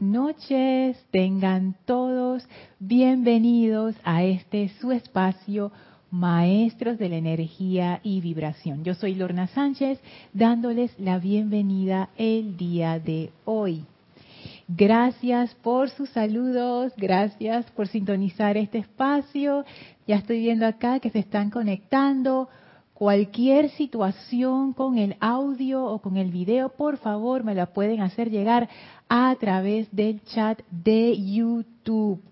noches, tengan todos bienvenidos a este su espacio Maestros de la Energía y Vibración. Yo soy Lorna Sánchez dándoles la bienvenida el día de hoy. Gracias por sus saludos, gracias por sintonizar este espacio. Ya estoy viendo acá que se están conectando Cualquier situación con el audio o con el video, por favor, me la pueden hacer llegar a través del chat de YouTube.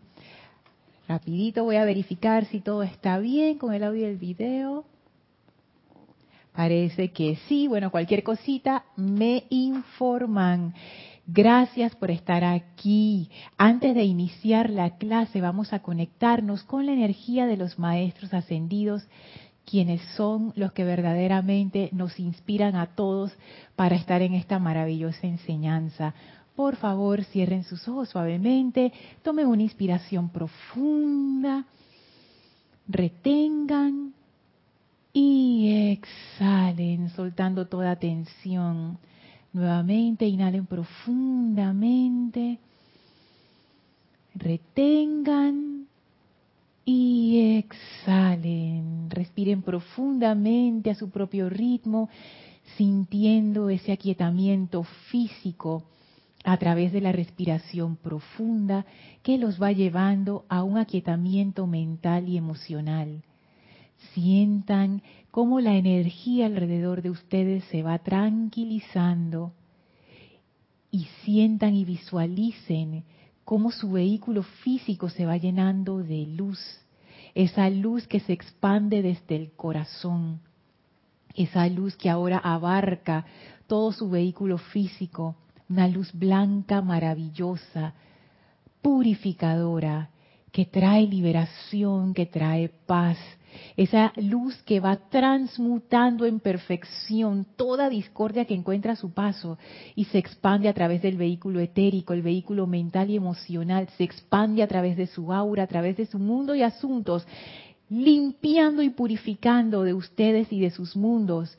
Rapidito voy a verificar si todo está bien con el audio y el video. Parece que sí. Bueno, cualquier cosita me informan. Gracias por estar aquí. Antes de iniciar la clase vamos a conectarnos con la energía de los maestros ascendidos quienes son los que verdaderamente nos inspiran a todos para estar en esta maravillosa enseñanza. Por favor, cierren sus ojos suavemente, tomen una inspiración profunda, retengan y exhalen, soltando toda tensión. Nuevamente, inhalen profundamente, retengan y exhalen. Respiren profundamente a su propio ritmo, sintiendo ese aquietamiento físico a través de la respiración profunda que los va llevando a un aquietamiento mental y emocional. Sientan cómo la energía alrededor de ustedes se va tranquilizando y sientan y visualicen cómo su vehículo físico se va llenando de luz, esa luz que se expande desde el corazón, esa luz que ahora abarca todo su vehículo físico, una luz blanca maravillosa, purificadora, que trae liberación, que trae paz, esa luz que va transmutando en perfección toda discordia que encuentra a su paso y se expande a través del vehículo etérico, el vehículo mental y emocional, se expande a través de su aura, a través de su mundo y asuntos, limpiando y purificando de ustedes y de sus mundos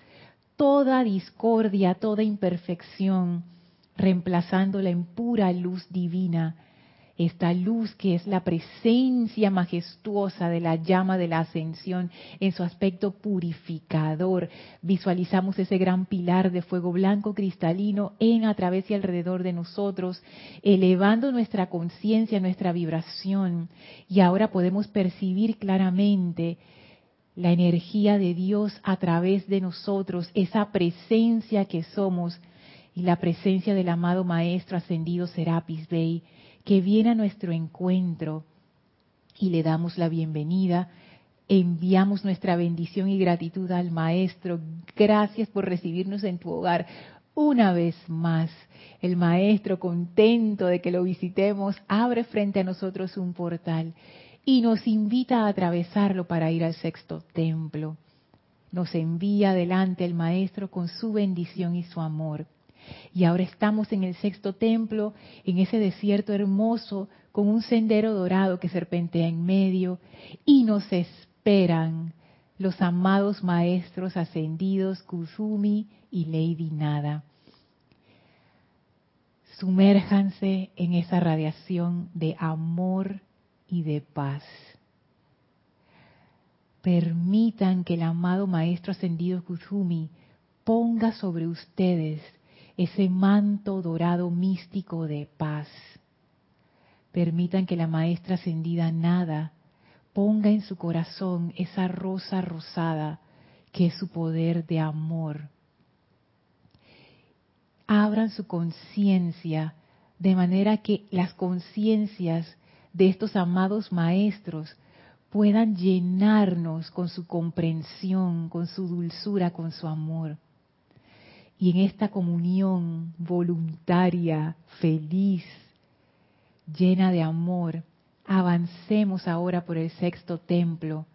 toda discordia, toda imperfección, reemplazándola en pura luz divina esta luz que es la presencia majestuosa de la llama de la ascensión en su aspecto purificador. Visualizamos ese gran pilar de fuego blanco cristalino en, a través y alrededor de nosotros, elevando nuestra conciencia, nuestra vibración. Y ahora podemos percibir claramente la energía de Dios a través de nosotros, esa presencia que somos y la presencia del amado Maestro ascendido Serapis Bey que viene a nuestro encuentro y le damos la bienvenida. Enviamos nuestra bendición y gratitud al Maestro. Gracias por recibirnos en tu hogar una vez más. El Maestro, contento de que lo visitemos, abre frente a nosotros un portal y nos invita a atravesarlo para ir al sexto templo. Nos envía adelante el Maestro con su bendición y su amor. Y ahora estamos en el sexto templo, en ese desierto hermoso, con un sendero dorado que serpentea en medio, y nos esperan los amados maestros ascendidos Kuzumi y Lady Nada. Sumérjanse en esa radiación de amor y de paz. Permitan que el amado Maestro Ascendido Kuzumi ponga sobre ustedes ese manto dorado místico de paz. Permitan que la maestra ascendida nada ponga en su corazón esa rosa rosada que es su poder de amor. Abran su conciencia de manera que las conciencias de estos amados maestros puedan llenarnos con su comprensión, con su dulzura, con su amor. Y en esta comunión voluntaria, feliz, llena de amor, avancemos ahora por el sexto templo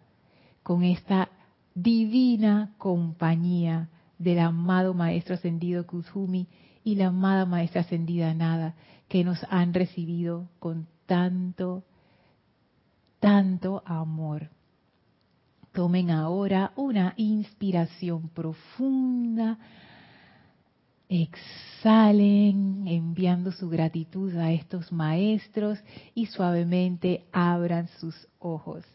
con esta divina compañía del amado Maestro Ascendido Kuzumi y la amada Maestra Ascendida Nada, que nos han recibido con tanto, tanto amor. Tomen ahora una inspiración profunda Exhalen enviando su gratitud a estos maestros y suavemente abran sus ojos.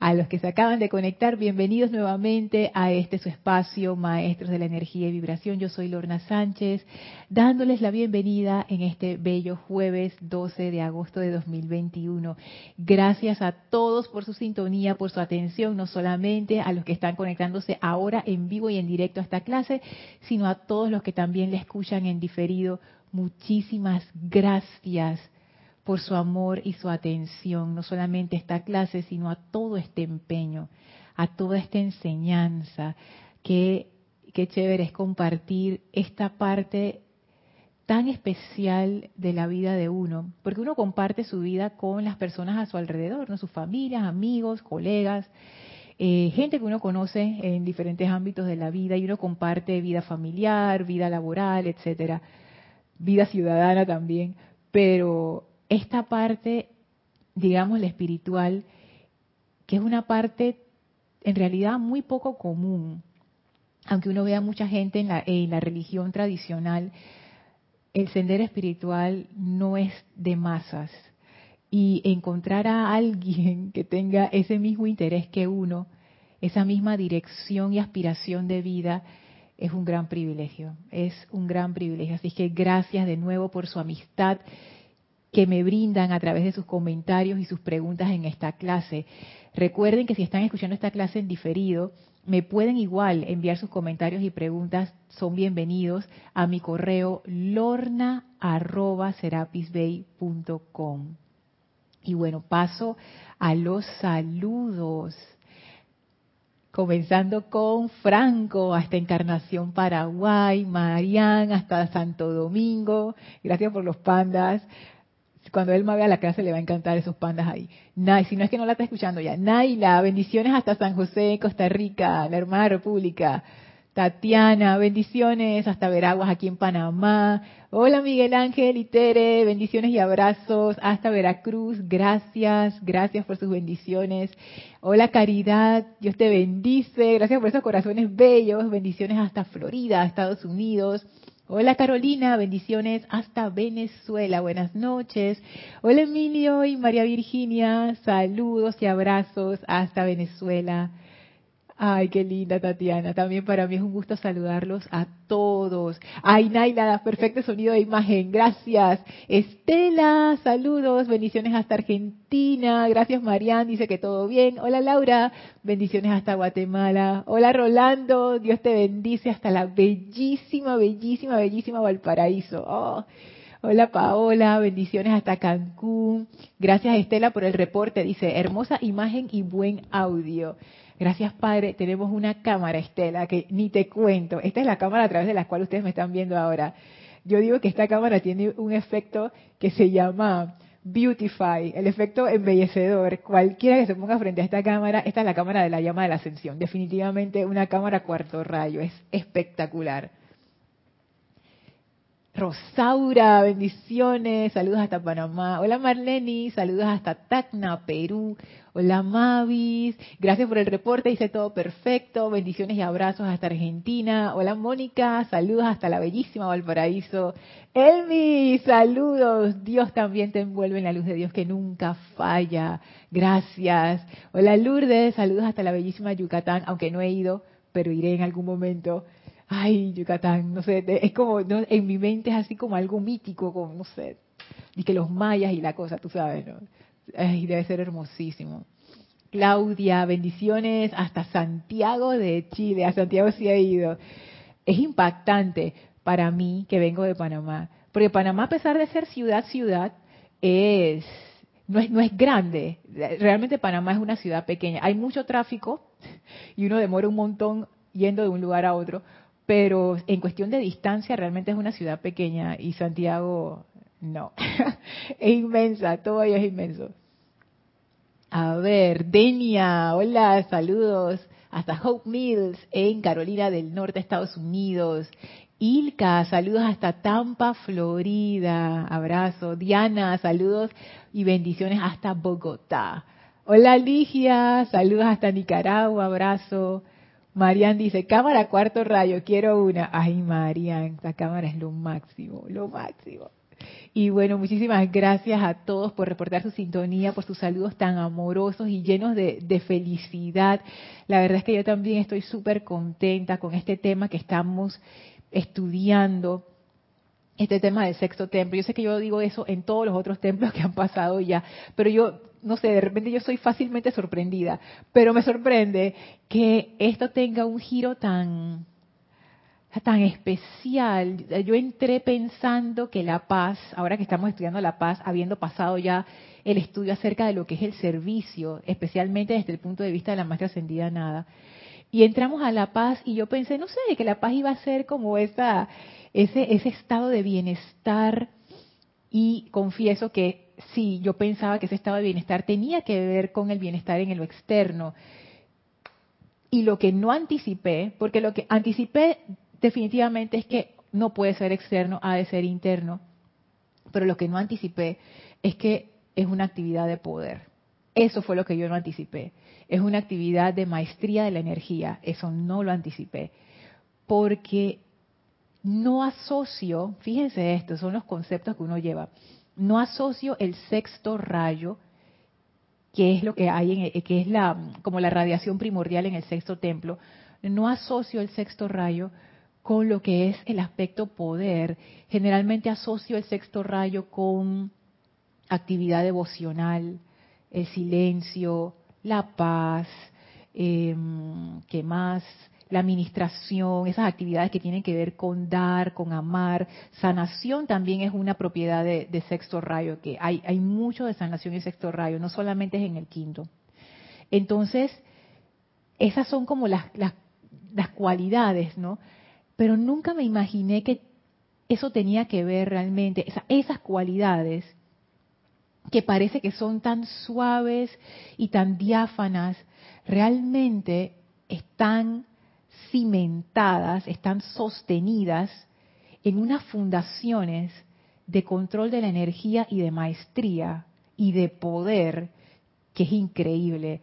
A los que se acaban de conectar, bienvenidos nuevamente a este su espacio, Maestros de la Energía y Vibración. Yo soy Lorna Sánchez, dándoles la bienvenida en este bello jueves 12 de agosto de 2021. Gracias a todos por su sintonía, por su atención, no solamente a los que están conectándose ahora en vivo y en directo a esta clase, sino a todos los que también le escuchan en diferido. Muchísimas gracias por su amor y su atención, no solamente a esta clase, sino a todo este empeño, a toda esta enseñanza. Qué, qué chévere es compartir esta parte tan especial de la vida de uno, porque uno comparte su vida con las personas a su alrededor, ¿no? sus familias, amigos, colegas, eh, gente que uno conoce en diferentes ámbitos de la vida y uno comparte vida familiar, vida laboral, etcétera, vida ciudadana también, pero esta parte, digamos, la espiritual, que es una parte en realidad muy poco común, aunque uno vea mucha gente en la, en la religión tradicional, el sendero espiritual no es de masas. Y encontrar a alguien que tenga ese mismo interés que uno, esa misma dirección y aspiración de vida, es un gran privilegio, es un gran privilegio. Así que gracias de nuevo por su amistad que me brindan a través de sus comentarios y sus preguntas en esta clase. Recuerden que si están escuchando esta clase en diferido, me pueden igual enviar sus comentarios y preguntas, son bienvenidos a mi correo lorna.serapisbay.com. Y bueno, paso a los saludos. Comenzando con Franco hasta Encarnación Paraguay, Marian hasta Santo Domingo, gracias por los pandas, cuando él me vea la clase le va a encantar esos pandas ahí. Nay, si no es que no la está escuchando ya. Naila, bendiciones hasta San José, Costa Rica, la hermana república. Tatiana, bendiciones hasta Veraguas aquí en Panamá. Hola Miguel Ángel y Tere, bendiciones y abrazos hasta Veracruz. Gracias, gracias por sus bendiciones. Hola Caridad, Dios te bendice. Gracias por esos corazones bellos. Bendiciones hasta Florida, Estados Unidos. Hola Carolina, bendiciones hasta Venezuela, buenas noches. Hola Emilio y María Virginia, saludos y abrazos hasta Venezuela. Ay, qué linda Tatiana. También para mí es un gusto saludarlos a todos. Ay, Naila, perfecto sonido de imagen. Gracias. Estela, saludos. Bendiciones hasta Argentina. Gracias, Marian. Dice que todo bien. Hola, Laura. Bendiciones hasta Guatemala. Hola, Rolando. Dios te bendice hasta la bellísima, bellísima, bellísima Valparaíso. Oh. Hola Paola, bendiciones hasta Cancún. Gracias Estela por el reporte. Dice, hermosa imagen y buen audio. Gracias, Padre. Tenemos una cámara, Estela, que ni te cuento. Esta es la cámara a través de la cual ustedes me están viendo ahora. Yo digo que esta cámara tiene un efecto que se llama Beautify, el efecto embellecedor. Cualquiera que se ponga frente a esta cámara, esta es la cámara de la llama de la ascensión. Definitivamente una cámara cuarto rayo. Es espectacular. Rosaura, bendiciones, saludos hasta Panamá. Hola Marleni, saludos hasta Tacna, Perú. Hola Mavis, gracias por el reporte, hice todo perfecto. Bendiciones y abrazos hasta Argentina. Hola Mónica, saludos hasta la bellísima Valparaíso. Elmi, saludos. Dios también te envuelve en la luz de Dios que nunca falla. Gracias. Hola Lourdes, saludos hasta la bellísima Yucatán, aunque no he ido, pero iré en algún momento ay, Yucatán, no sé, es como, en mi mente es así como algo mítico, como, no sé, y que los mayas y la cosa, tú sabes, ¿no? Ay, debe ser hermosísimo. Claudia, bendiciones hasta Santiago de Chile, a Santiago sí ha ido. Es impactante para mí que vengo de Panamá, porque Panamá a pesar de ser ciudad, ciudad, es no es, no es grande. Realmente Panamá es una ciudad pequeña. Hay mucho tráfico y uno demora un montón yendo de un lugar a otro, pero en cuestión de distancia realmente es una ciudad pequeña y Santiago no, es inmensa, todo ahí es inmenso. A ver, Denia, hola, saludos hasta Hope Mills en Carolina del Norte, Estados Unidos. Ilka, saludos hasta Tampa, Florida, abrazo. Diana, saludos y bendiciones hasta Bogotá. Hola Ligia, saludos hasta Nicaragua, abrazo. Marian dice, cámara cuarto rayo, quiero una. Ay, Marian, esta cámara es lo máximo, lo máximo. Y bueno, muchísimas gracias a todos por reportar su sintonía, por sus saludos tan amorosos y llenos de, de felicidad. La verdad es que yo también estoy súper contenta con este tema que estamos estudiando este tema del sexto templo. Yo sé que yo digo eso en todos los otros templos que han pasado ya, pero yo, no sé, de repente yo soy fácilmente sorprendida, pero me sorprende que esto tenga un giro tan, tan especial. Yo entré pensando que la paz, ahora que estamos estudiando la paz, habiendo pasado ya el estudio acerca de lo que es el servicio, especialmente desde el punto de vista de la maestra ascendida nada, y entramos a la paz y yo pensé, no sé, que la paz iba a ser como esa ese, ese estado de bienestar y confieso que sí, yo pensaba que ese estado de bienestar tenía que ver con el bienestar en lo externo. Y lo que no anticipé, porque lo que anticipé definitivamente es que no puede ser externo, ha de ser interno, pero lo que no anticipé es que es una actividad de poder. Eso fue lo que yo no anticipé. Es una actividad de maestría de la energía. Eso no lo anticipé. Porque no asocio, fíjense esto, son los conceptos que uno lleva, no asocio el sexto rayo, que es lo que hay en, que es la como la radiación primordial en el sexto templo, no asocio el sexto rayo con lo que es el aspecto poder. Generalmente asocio el sexto rayo con actividad devocional, el silencio, la paz, eh, ¿qué más? La administración, esas actividades que tienen que ver con dar, con amar. Sanación también es una propiedad de, sexto rayo, que hay, hay mucho de sanación en sexto rayo, no solamente es en el quinto. Entonces, esas son como las, las, las cualidades, ¿no? Pero nunca me imaginé que eso tenía que ver realmente, esas cualidades que parece que son tan suaves y tan diáfanas, realmente están cimentadas, están sostenidas en unas fundaciones de control de la energía y de maestría y de poder que es increíble.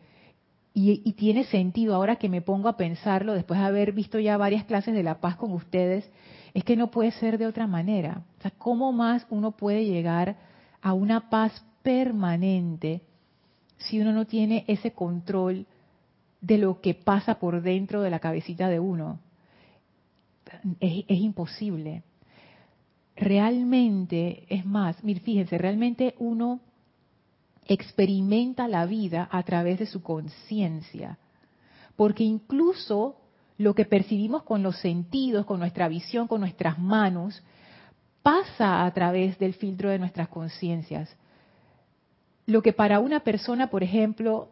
Y, tiene sentido ahora que me pongo a pensarlo, después de haber visto ya varias clases de la paz con ustedes, es que no puede ser de otra manera. O sea, ¿cómo más uno puede llegar a una paz permanente si uno no tiene ese control de lo que pasa por dentro de la cabecita de uno. Es, imposible. Realmente, es más, fíjense, realmente uno experimenta la vida a través de su conciencia. Porque incluso lo que percibimos con los sentidos, con nuestra visión, con nuestras manos, pasa a través del filtro de nuestras conciencias. Lo que para una persona, por ejemplo,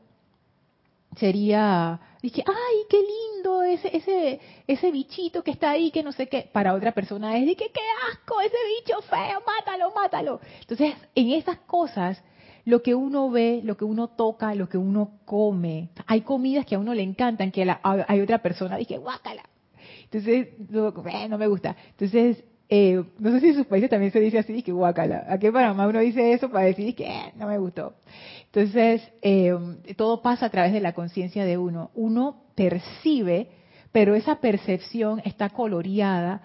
sería, dije, ay, qué lindo ese, ese, ese bichito que está ahí, que no sé qué. Para otra persona es, dije, qué asco, ese bicho feo, mátalo, mátalo. Entonces, en esas cosas, lo que uno ve, lo que uno toca, lo que uno come, hay comidas que a uno le encantan, que hay otra persona, dije, guácala. Entonces, no me gusta. Entonces, eh, no sé si en sus países también se dice así, que guacala. Aquí en Panamá uno dice eso para decir que eh, no me gustó. Entonces, eh, todo pasa a través de la conciencia de uno. Uno percibe, pero esa percepción está coloreada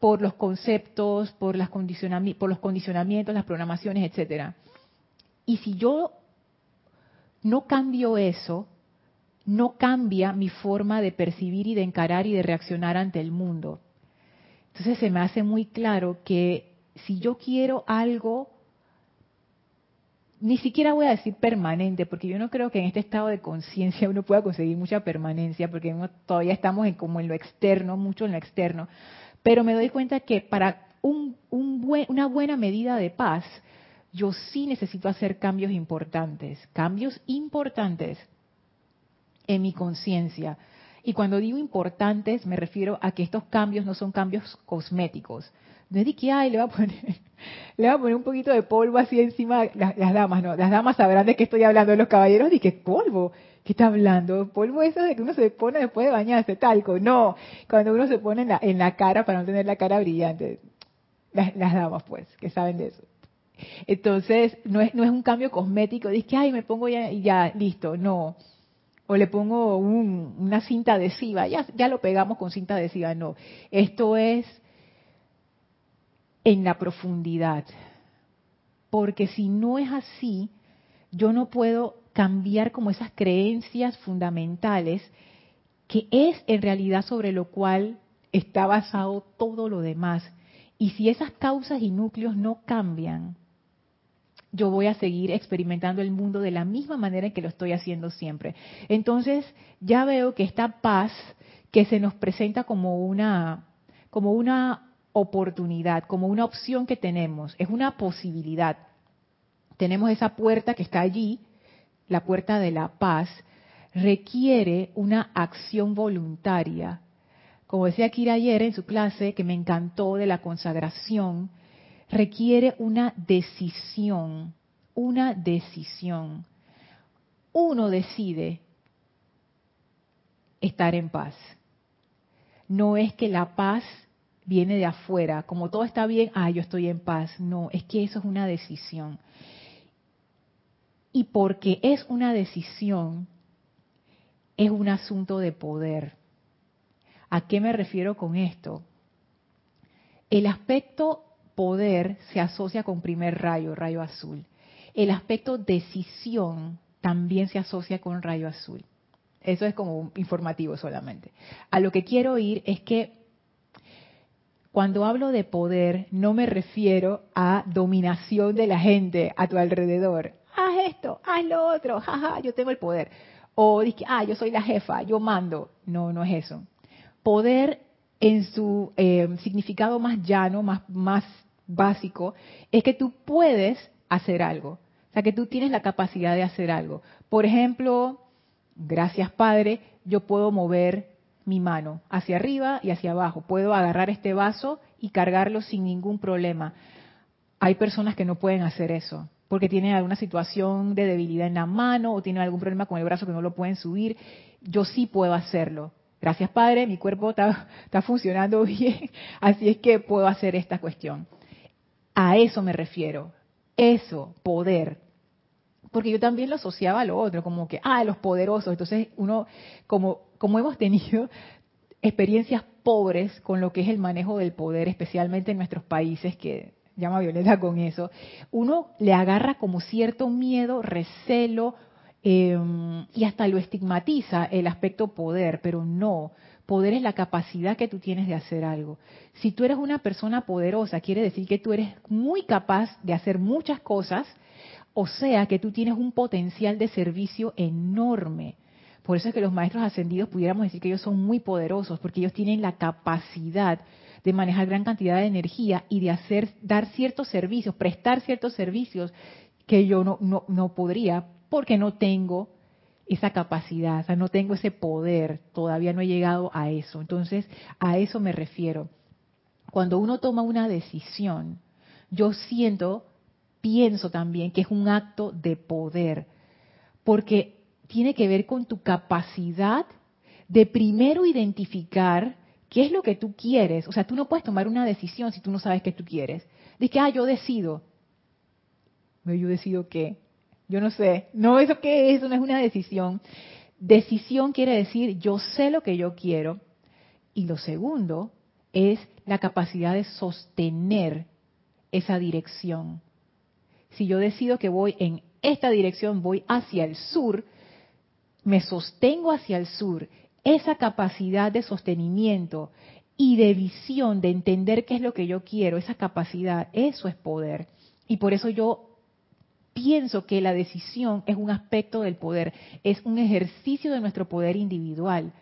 por los conceptos, por, las por los condicionamientos, las programaciones, etcétera. Y si yo no cambio eso, no cambia mi forma de percibir y de encarar y de reaccionar ante el mundo. Entonces se me hace muy claro que si yo quiero algo, ni siquiera voy a decir permanente, porque yo no creo que en este estado de conciencia uno pueda conseguir mucha permanencia, porque todavía estamos en, como en lo externo, mucho en lo externo. Pero me doy cuenta que para un, una buena medida de paz, yo sí necesito hacer cambios importantes, cambios importantes en mi conciencia y cuando digo importantes, me refiero a que estos cambios no son cambios cosméticos. No es de que, ay, le va a poner, le va a poner un poquito de polvo así encima, las, damas, ¿no? Las damas sabrán de qué estoy hablando, los caballeros, de qué polvo. ¿Qué está hablando? Polvo eso de que uno se pone después de bañarse, talco. No, cuando uno se pone en la, en la cara para no tener la cara brillante. Las, las damas, pues, que saben de eso. Entonces, no es, no es un cambio cosmético, dice que, ay, me pongo ya y ya, listo. No, o le pongo una cinta adhesiva, ya, ya lo pegamos con cinta adhesiva, no. Esto es en la profundidad. Porque si no es así, yo no puedo cambiar como esas creencias fundamentales que es en realidad sobre lo cual está basado todo lo demás. Y si esas causas y núcleos no cambian, yo voy a seguir experimentando el mundo de la misma manera en que lo estoy haciendo siempre. Entonces, ya veo que esta paz que se nos presenta como una como una oportunidad, como una opción que tenemos, es una posibilidad. Tenemos esa puerta que está allí, la puerta de la paz, requiere una acción voluntaria. Como decía Kira ayer en su clase, que me encantó de la consagración, requiere una decisión, una decisión. Uno decide estar en paz. No es que la paz viene de afuera, como todo está bien, ah, yo estoy en paz. No, es que eso es una decisión. Y porque es una decisión, es un asunto de poder. ¿A qué me refiero con esto? El aspecto poder se asocia con primer rayo, rayo azul. El aspecto decisión también se asocia con rayo azul. Eso es como informativo solamente. A lo que quiero ir es que cuando hablo de poder no me refiero a dominación de la gente a tu alrededor. Haz esto, haz lo otro, jaja, yo tengo el poder. O dice, ah, yo soy la jefa, yo mando. No, no es eso. Poder en su eh, significado más llano, más, más básico, es que tú puedes hacer algo. O sea, que tú tienes la capacidad de hacer algo. Por ejemplo, gracias Padre, yo puedo mover mi mano hacia arriba y hacia abajo. Puedo agarrar este vaso y cargarlo sin ningún problema. Hay personas que no pueden hacer eso porque tienen alguna situación de debilidad en la mano o tienen algún problema con el brazo que no lo pueden subir. Yo sí puedo hacerlo. Gracias Padre, mi cuerpo está, está funcionando bien, así es que puedo hacer esta cuestión. A eso me refiero. Eso, poder. Porque yo también lo asociaba a lo otro, como que, ah, los poderosos. Entonces uno, como, como hemos tenido experiencias pobres con lo que es el manejo del poder, especialmente en nuestros países, que llama Violeta con eso, uno le agarra como cierto miedo, recelo, em, y hasta lo estigmatiza el aspecto poder, pero no. Poder es la capacidad que tú tienes de hacer algo. Si tú eres una persona poderosa, quiere decir que tú eres muy capaz de hacer muchas cosas, o sea que tú tienes un potencial de servicio enorme. Por eso es que los maestros ascendidos pudiéramos decir que ellos son muy poderosos, porque ellos tienen la capacidad de manejar gran cantidad de energía y de hacer, dar ciertos servicios, prestar ciertos servicios que yo no, no, no podría porque no tengo esa capacidad, o sea, no tengo ese poder, todavía no he llegado a eso. Entonces, a eso me refiero. Cuando uno toma una decisión, yo siento, pienso también que es un acto de poder, porque tiene que ver con tu capacidad de primero identificar ¿Qué es lo que tú quieres? O sea, tú no puedes tomar una decisión si tú no sabes qué tú quieres. Dice que, ah, yo decido. Yo decido qué. Yo no sé. No, ¿eso qué es? Eso no es una decisión. Decisión quiere decir, yo sé lo que yo quiero. Y lo segundo es la capacidad de sostener esa dirección. Si yo decido que voy en esta dirección, voy hacia el sur, me sostengo hacia el sur esa capacidad de sostenimiento y de visión, de entender qué es lo que yo quiero, esa capacidad, eso es poder. Y por eso yo pienso que la decisión es un aspecto del poder, es un ejercicio de nuestro poder individual.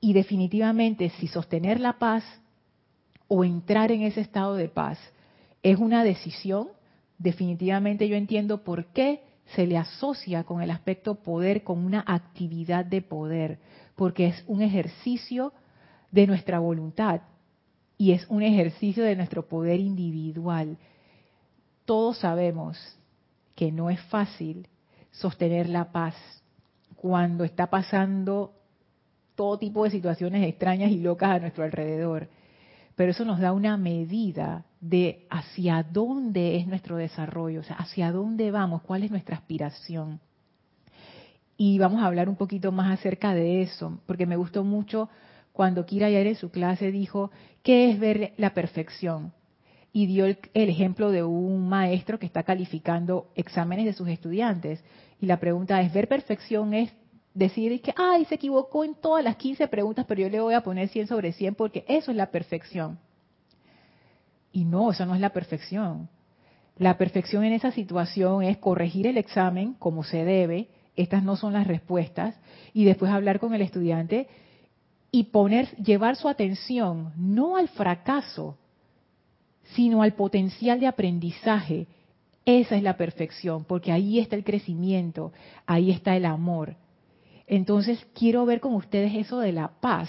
Y definitivamente si sostener la paz o entrar en ese estado de paz es una decisión, definitivamente yo entiendo por qué se le asocia con el aspecto poder, con una actividad de poder porque es un ejercicio de nuestra voluntad y es un ejercicio de nuestro poder individual. Todos sabemos que no es fácil sostener la paz cuando está pasando todo tipo de situaciones extrañas y locas a nuestro alrededor. Pero eso nos da una medida de hacia dónde es nuestro desarrollo, o sea, hacia dónde vamos, cuál es nuestra aspiración. Y vamos a hablar un poquito más acerca de eso, porque me gustó mucho cuando Kira ayer en su clase dijo, ¿qué es ver la perfección? Y dio el, ejemplo de un maestro que está calificando exámenes de sus estudiantes. Y la pregunta es, ¿ver perfección es decir que, ay, se equivocó en todas las 15 preguntas, pero yo le voy a poner 100 sobre 100 porque eso es la perfección? Y no, eso no es la perfección. La perfección en esa situación es corregir el examen como se debe, estas no son las respuestas, y después hablar con el estudiante y poner, llevar su atención no al fracaso, sino al potencial de aprendizaje. Esa es la perfección, porque ahí está el crecimiento, ahí está el amor. Entonces quiero ver con ustedes eso de la paz.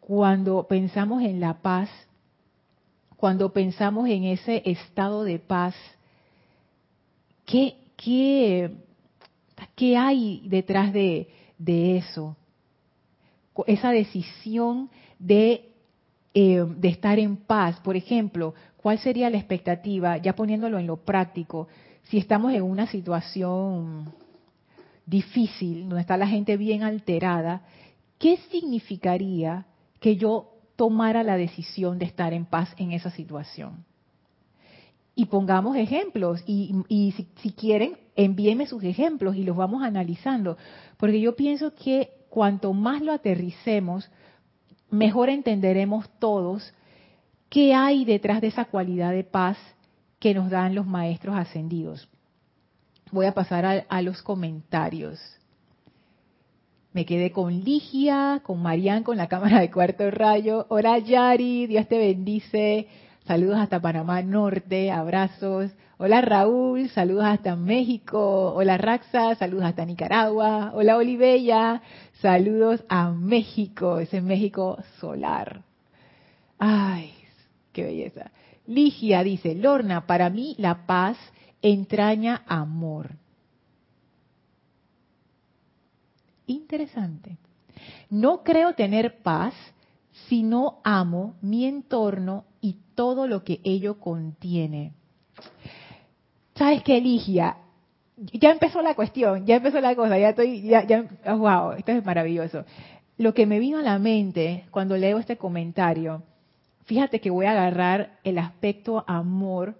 Cuando pensamos en la paz, cuando pensamos en ese estado de paz, ¿qué, qué, qué hay detrás de, de eso? esa decisión de, eh, de estar en paz. Por ejemplo, ¿cuál sería la expectativa, ya poniéndolo en lo práctico, si estamos en una situación difícil, donde está la gente bien alterada, ¿qué significaría que yo tomara la decisión de estar en paz en esa situación? Y pongamos ejemplos, y, si, si, quieren, envíenme sus ejemplos y los vamos analizando, porque yo pienso que cuanto más lo aterricemos, mejor entenderemos todos qué hay detrás de esa cualidad de paz que nos dan los maestros ascendidos. Voy a pasar a, los comentarios. Me quedé con Ligia, con Marian, con la cámara de cuarto rayo. Hola Yari, Dios te bendice. Saludos hasta Panamá Norte, abrazos. Hola Raúl, saludos hasta México. Hola Raxa, saludos hasta Nicaragua. Hola Olivella, saludos a México, ese México solar. Ay, qué belleza. Ligia dice, Lorna, para mí la paz entraña amor. Interesante. No creo tener paz si no amo mi entorno y todo lo que ello contiene. ¿Sabes qué, Ligia? Ya empezó la cuestión, ya empezó la cosa, ya estoy, ya, ya, wow, esto es maravilloso. Lo que me vino a la mente cuando leo este comentario, fíjate que voy a agarrar el aspecto amor,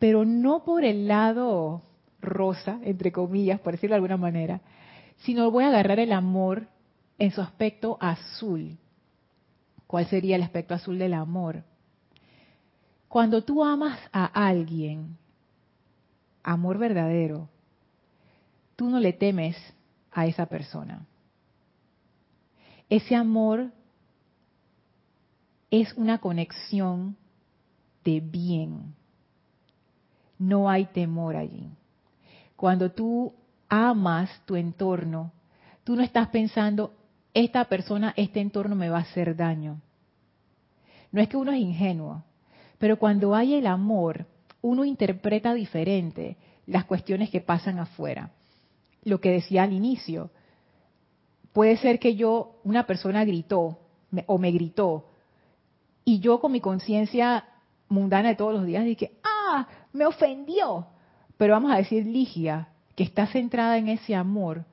pero no por el lado rosa, entre comillas, por decirlo de alguna manera, sino voy a agarrar el amor en su aspecto azul. ¿Cuál sería el aspecto azul del amor? Cuando tú amas a alguien, amor verdadero, tú no le temes a esa persona. Ese amor es una conexión de bien. No hay temor allí. Cuando tú amas tu entorno, tú no estás pensando, esta persona, este entorno me va a hacer daño. No es que uno es ingenuo, pero cuando hay el amor, uno interpreta diferente las cuestiones que pasan afuera. Lo que decía al inicio, puede ser que yo, una persona gritó o me gritó, y yo con mi conciencia mundana de todos los días dije, ah, me ofendió. Pero vamos a decir, Ligia, que está centrada en ese amor,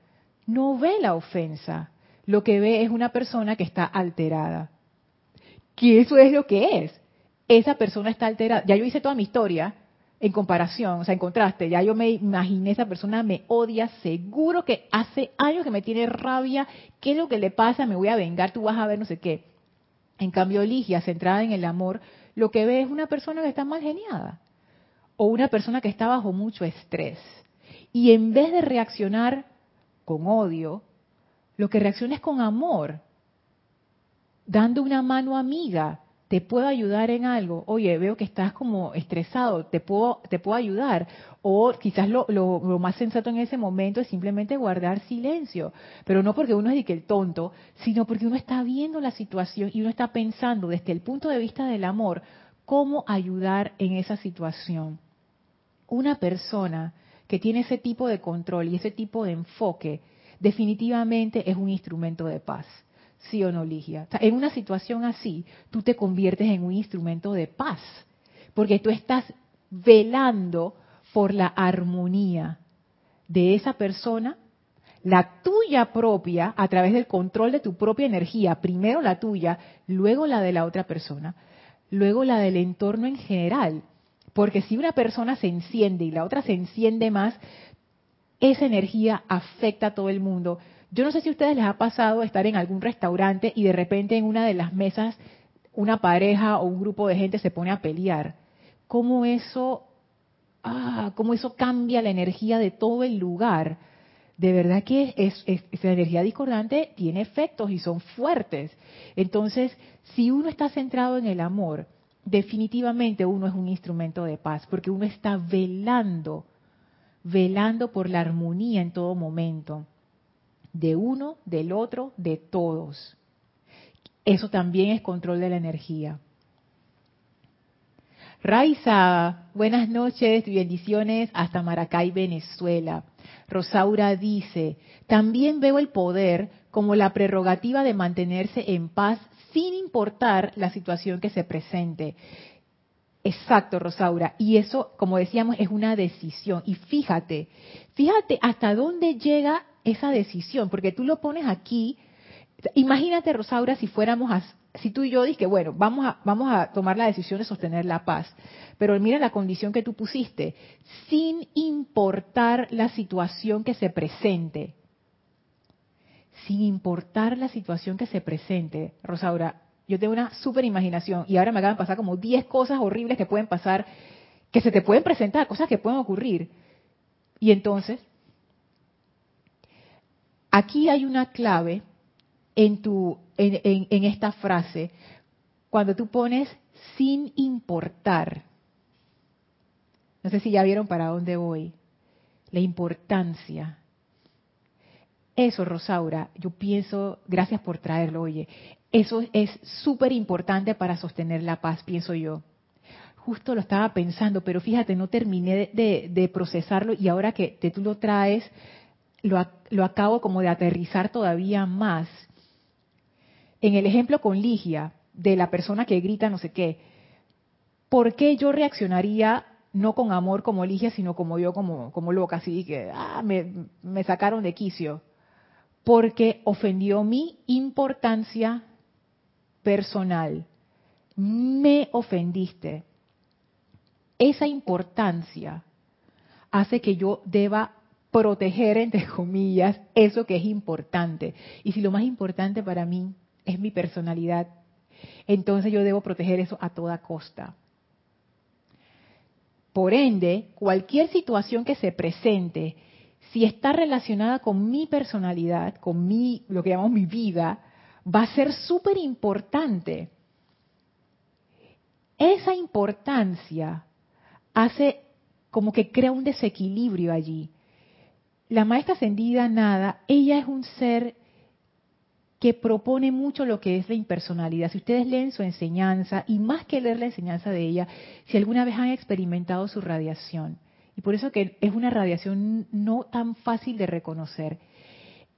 no ve la ofensa, lo que ve es una persona que está alterada. Que eso es lo que es esa persona está alterada. Ya yo hice toda mi historia en comparación, o sea, en contraste. Ya yo me imaginé, esa persona me odia, seguro que hace años que me tiene rabia. ¿Qué es lo que le pasa? Me voy a vengar, tú vas a ver no sé qué. En cambio, Ligia, centrada en el amor, lo que ve es una persona que está mal geniada. O una persona que está bajo mucho estrés. Y en vez de reaccionar con odio, lo que reacciona es con amor, dando una mano amiga, te puedo ayudar en algo. Oye, veo que estás como estresado, te puedo, te puedo ayudar. O quizás lo, lo, más sensato en ese momento es simplemente guardar silencio. Pero no porque uno es de que el tonto, sino porque uno está viendo la situación y uno está pensando desde el punto de vista del amor cómo ayudar en esa situación. Una persona que tiene ese tipo de control y ese tipo de enfoque definitivamente es un instrumento de paz ¿Sí o no, Ligia? en una situación así, tú te conviertes en un instrumento de paz, porque tú estás velando por la armonía de esa persona, La tuya propia, a través del control de tu propia energía, primero la tuya, luego la de la otra persona, luego la del entorno en general. Porque si una persona se enciende y la otra se enciende más, esa energía afecta a todo el mundo. Yo no sé si a ustedes les ha pasado estar en algún restaurante y de repente en una de las mesas una pareja o un grupo de gente se pone a pelear. ¿Cómo eso, ah, cómo eso cambia la energía de todo el lugar? De verdad que es, esa energía discordante tiene efectos y son fuertes. Entonces, si uno está centrado en el amor, definitivamente uno es un instrumento de paz, porque uno está velando, velando por la armonía en todo momento, de uno, del otro, de todos. Eso también es control de la energía. Raiza, buenas noches, bendiciones hasta Maracay, Venezuela. Rosaura dice, también veo el poder como la prerrogativa de mantenerse en paz sin importar la situación que se presente. Exacto, Rosaura. Y eso, como decíamos, es una decisión. Y fíjate, fíjate hasta dónde llega esa decisión, porque tú lo pones aquí Imagínate, Rosaura, si fuéramos, a, si tú y yo que bueno, vamos a, vamos a tomar la decisión de sostener la paz, pero mira la condición que tú pusiste, sin importar la situación que se presente, sin importar la situación que se presente, Rosaura, yo tengo una super imaginación y ahora me acaban de pasar como 10 cosas horribles que pueden pasar, que se te pueden presentar, cosas que pueden ocurrir. Y entonces, aquí hay una clave en, tu, en, esta frase cuando tú pones sin importar. No sé si ya vieron para dónde voy. La importancia. Eso, Rosaura, yo pienso, gracias por traerlo, oye, eso es súper importante para sostener la paz, pienso yo. Justo lo estaba pensando, pero fíjate, no terminé de, procesarlo y ahora que, tú lo traes, lo, lo acabo como de aterrizar todavía más en el ejemplo con Ligia, de la persona que grita no sé qué, ¿por qué yo reaccionaría no con amor como Ligia, sino como yo, como, como loca, así que ah, me, me sacaron de quicio? Porque ofendió mi importancia personal. Me ofendiste. Esa importancia hace que yo deba proteger, entre comillas, eso que es importante. Y si lo más importante para mí es mi personalidad. Entonces yo debo proteger eso a toda costa. Por ende, cualquier situación que se presente, si está relacionada con mi personalidad, con mi, lo que llamamos mi vida, va a ser súper importante. Esa importancia hace como que crea un desequilibrio allí. La maestra ascendida nada, ella es un ser que propone mucho lo que es la impersonalidad. Si ustedes leen su enseñanza, y más que leer la enseñanza de ella, si alguna vez han experimentado su radiación, y por eso que es una radiación no tan fácil de reconocer,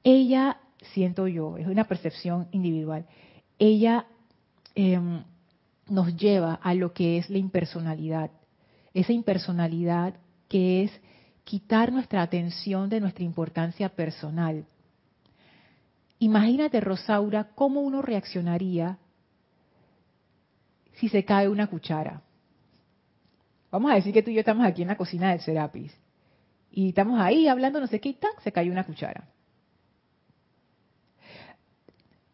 ella, siento yo, es una percepción individual, ella em, nos lleva a lo que es la impersonalidad, esa impersonalidad que es quitar nuestra atención de nuestra importancia personal Imagínate, Rosaura, cómo uno reaccionaría si se cae una cuchara. Vamos a decir que tú y yo estamos aquí en la cocina del Serapis y estamos ahí hablando no sé qué y se cayó una cuchara.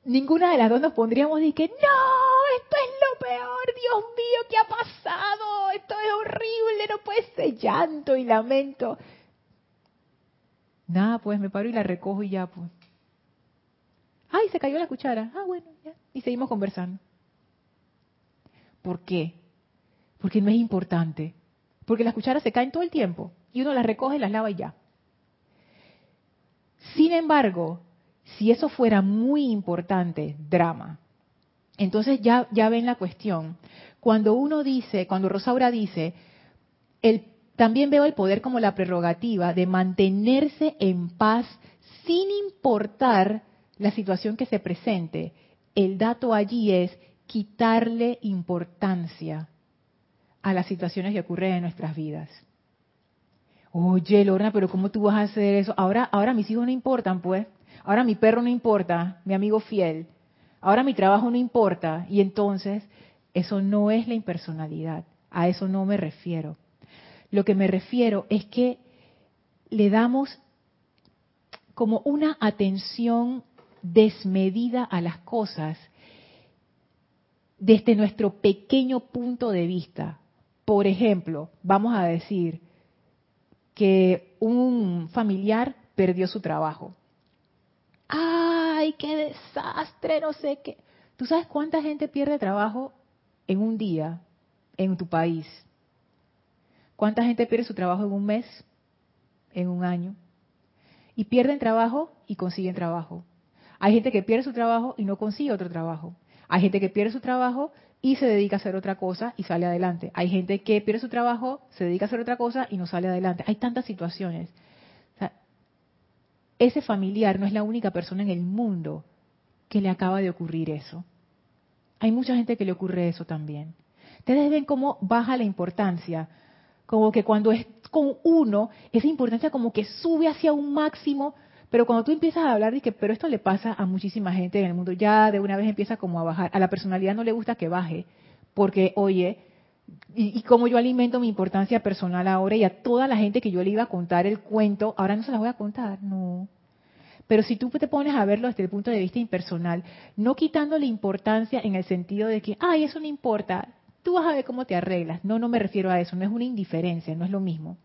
Ninguna de las dos nos pondríamos y que no, esto es lo peor, Dios mío, ¿qué ha pasado? Esto es horrible, no puede ser llanto y lamento. Nada, pues me paro y la recojo y ya, pues. ¡Ay, se cayó la cuchara! Ah, bueno, ya. Y seguimos conversando. ¿Por qué? Porque no es importante. Porque las cucharas se caen todo el tiempo y uno las recoge, las lava y ya. Sin embargo, si eso fuera muy importante, drama. Entonces ya, ya ven la cuestión. Cuando uno dice, cuando Rosaura dice, el, también veo el poder como la prerrogativa de mantenerse en paz sin importar la situación que se presente, el dato allí es quitarle importancia a las situaciones que ocurren en nuestras vidas. Oye, Lorna, pero ¿cómo tú vas a hacer eso? Ahora, ahora mis hijos no importan, pues. Ahora mi perro no importa, mi amigo fiel. Ahora mi trabajo no importa. Y entonces, eso no es la impersonalidad. A eso no me refiero. Lo que me refiero es que le damos como una atención desmedida a las cosas desde nuestro pequeño punto de vista. Por ejemplo, vamos a decir, que un familiar perdió su trabajo. ¡Ay, qué desastre! No sé qué. ¿Tú sabes cuánta gente pierde trabajo en un día en tu país? ¿Cuánta gente pierde su trabajo en un mes? En un año. Y pierden trabajo y consiguen trabajo. Hay gente que pierde su trabajo y no consigue otro trabajo. Hay gente que pierde su trabajo y se dedica a hacer otra cosa y sale adelante. Hay gente que pierde su trabajo, se dedica a hacer otra cosa y no sale adelante. Hay tantas situaciones. Ese familiar no es la única persona en el mundo que le acaba de ocurrir eso. Hay mucha gente que le ocurre eso también. Ustedes ven cómo baja la importancia, como que cuando es con uno, esa importancia como que sube hacia un máximo pero cuando tú empiezas a hablar de que, pero esto le pasa a muchísima gente en el mundo, ya de una vez empieza como a bajar. A la personalidad no le gusta que baje, porque, oye, y, como yo alimento mi importancia personal ahora y a toda la gente que yo le iba a contar el cuento, ahora no se las voy a contar, no. Pero si tú te pones a verlo desde el punto de vista impersonal, no quitándole importancia en el sentido de que, ay, eso no importa, tú vas a ver cómo te arreglas. No, no me refiero a eso, no es una indiferencia, no es lo mismo.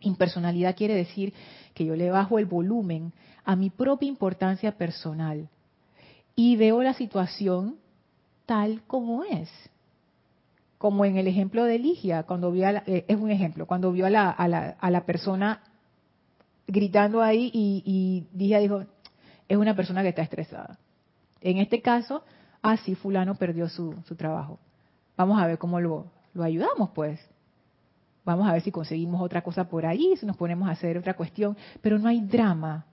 Impersonalidad quiere decir que yo le bajo el volumen a mi propia importancia personal y veo la situación tal como es. Como en el ejemplo de Ligia, cuando vio a eh, es un ejemplo, cuando vio a la, a la, a la persona gritando ahí y, y Ligia dijo, es una persona que está estresada. En este caso, así ah, fulano perdió su, su trabajo. Vamos a ver cómo lo, lo ayudamos, pues. Vamos a ver si conseguimos otra cosa por ahí, si nos ponemos a hacer otra cuestión, pero no hay drama.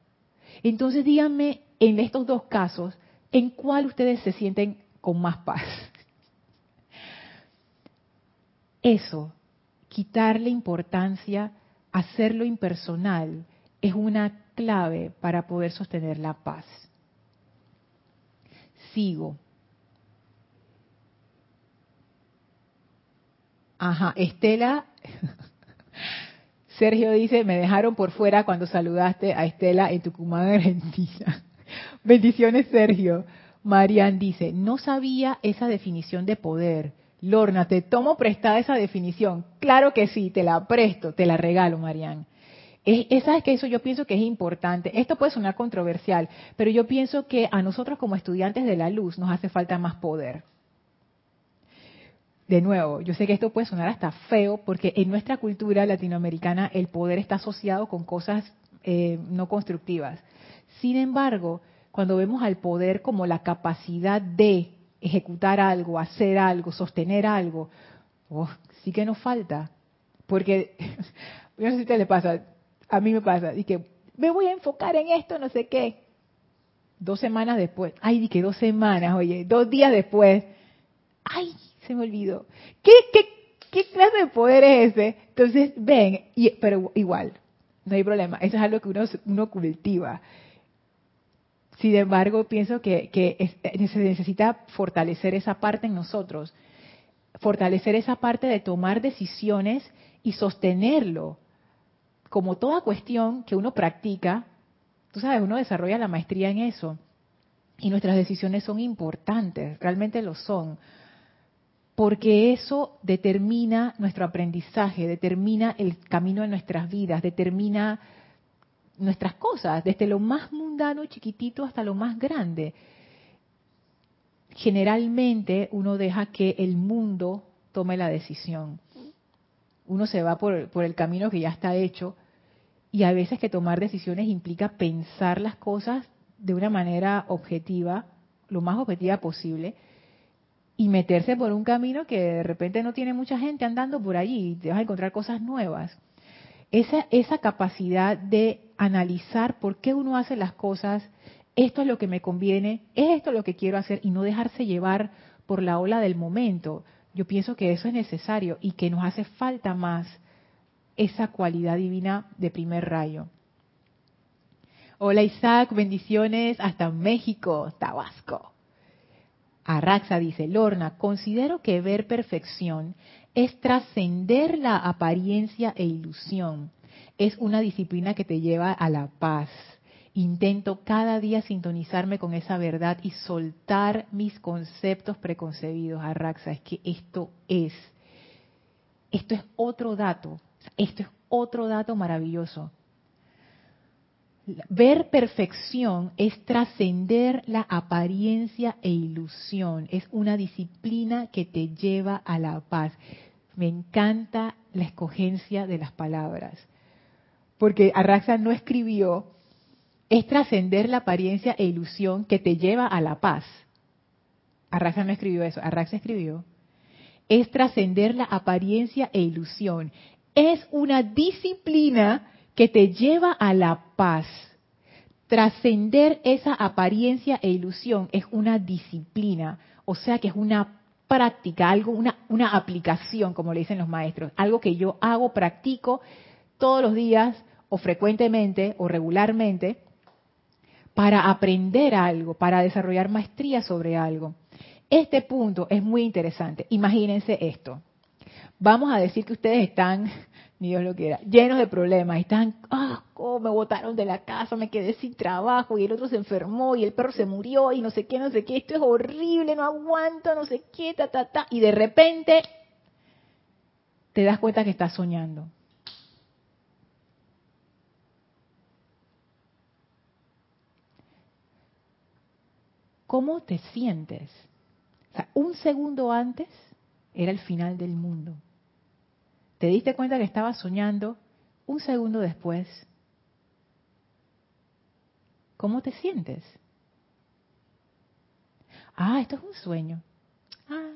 Entonces díganme en estos dos casos, ¿en cuál ustedes se sienten con más paz? Eso, quitarle importancia, hacerlo impersonal, es una clave para poder sostener la paz. Sigo. Ajá, Estela Sergio dice, me dejaron por fuera cuando saludaste a Estela en Tucumán, Argentina. Bendiciones, Sergio. Marian dice, no sabía esa definición de poder. Lorna, te tomo prestada esa definición. Claro que sí, te la presto, te la regalo, Marian. Es, ¿Sabes que Eso yo pienso que es importante. Esto puede sonar controversial, pero yo pienso que a nosotros como estudiantes de la luz nos hace falta más poder de nuevo, yo sé que esto puede sonar hasta feo porque en nuestra cultura latinoamericana el poder está asociado con cosas eh, no constructivas. Sin embargo, cuando vemos al poder como la capacidad de ejecutar algo, hacer algo, sostener algo, oh, sí que nos falta. Porque, yo no sé si te le pasa, a mí me pasa, y que me voy a enfocar en esto, no sé qué. Dos semanas después, ay, di que dos semanas, oye, dos días después, ay, se me olvidó. ¿Qué, qué, qué clase de poder es ese? Entonces, ven, y, pero igual, no hay problema. Eso es algo que uno, uno cultiva. Sin embargo, pienso que, que se necesita fortalecer esa parte en nosotros, fortalecer esa parte de tomar decisiones y sostenerlo. Como toda cuestión que uno practica, tú sabes, uno desarrolla la maestría en eso. Y nuestras decisiones son importantes, realmente lo son porque eso determina nuestro aprendizaje, determina el camino de nuestras vidas, determina nuestras cosas, desde lo más mundano, chiquitito, hasta lo más grande. Generalmente uno deja que el mundo tome la decisión. Uno se va por, el camino que ya está hecho y a veces que tomar decisiones implica pensar las cosas de una manera objetiva, lo más objetiva posible, y meterse por un camino que de repente no tiene mucha gente andando por allí y te vas a encontrar cosas nuevas. Esa, capacidad de analizar por qué uno hace las cosas, esto es lo que me conviene, es esto lo que quiero hacer y no dejarse llevar por la ola del momento. Yo pienso que eso es necesario y que nos hace falta más esa cualidad divina de primer rayo. Hola Isaac, bendiciones hasta México, Tabasco. Arraxa dice, Lorna, considero que ver perfección es trascender la apariencia e ilusión. Es una disciplina que te lleva a la paz. Intento cada día sintonizarme con esa verdad y soltar mis conceptos preconcebidos. Arraxa, es que esto es, esto es otro dato, esto es otro dato maravilloso. Ver perfección es trascender la apariencia e ilusión. Es una disciplina que te lleva a la paz. Me encanta la escogencia de las palabras. Porque Arraxa no escribió, es trascender la apariencia e ilusión que te lleva a la paz. Arraxa no escribió eso, Arraxa escribió, es trascender la apariencia e ilusión. Es una disciplina que te lleva a la paz. Trascender esa apariencia e ilusión es una disciplina, o sea que es una práctica, algo, una, una aplicación, como le dicen los maestros, algo que yo hago, practico todos los días o frecuentemente o regularmente para aprender algo, para desarrollar maestría sobre algo. Este punto es muy interesante. Imagínense esto. Vamos a decir que ustedes están ni Dios lo quiera, llenos de problemas, están, ah, me botaron de la casa, me quedé sin trabajo, y el otro se enfermó, y el perro se murió, y no sé qué, no sé qué, esto es horrible, no aguanto, no sé qué, ta, ta, ta, y de repente te das cuenta que estás soñando. ¿Cómo te sientes? O sea, un segundo antes era el final del mundo te diste cuenta que estabas soñando un segundo después. ¿Cómo te sientes? Ah, esto es un sueño. Ah.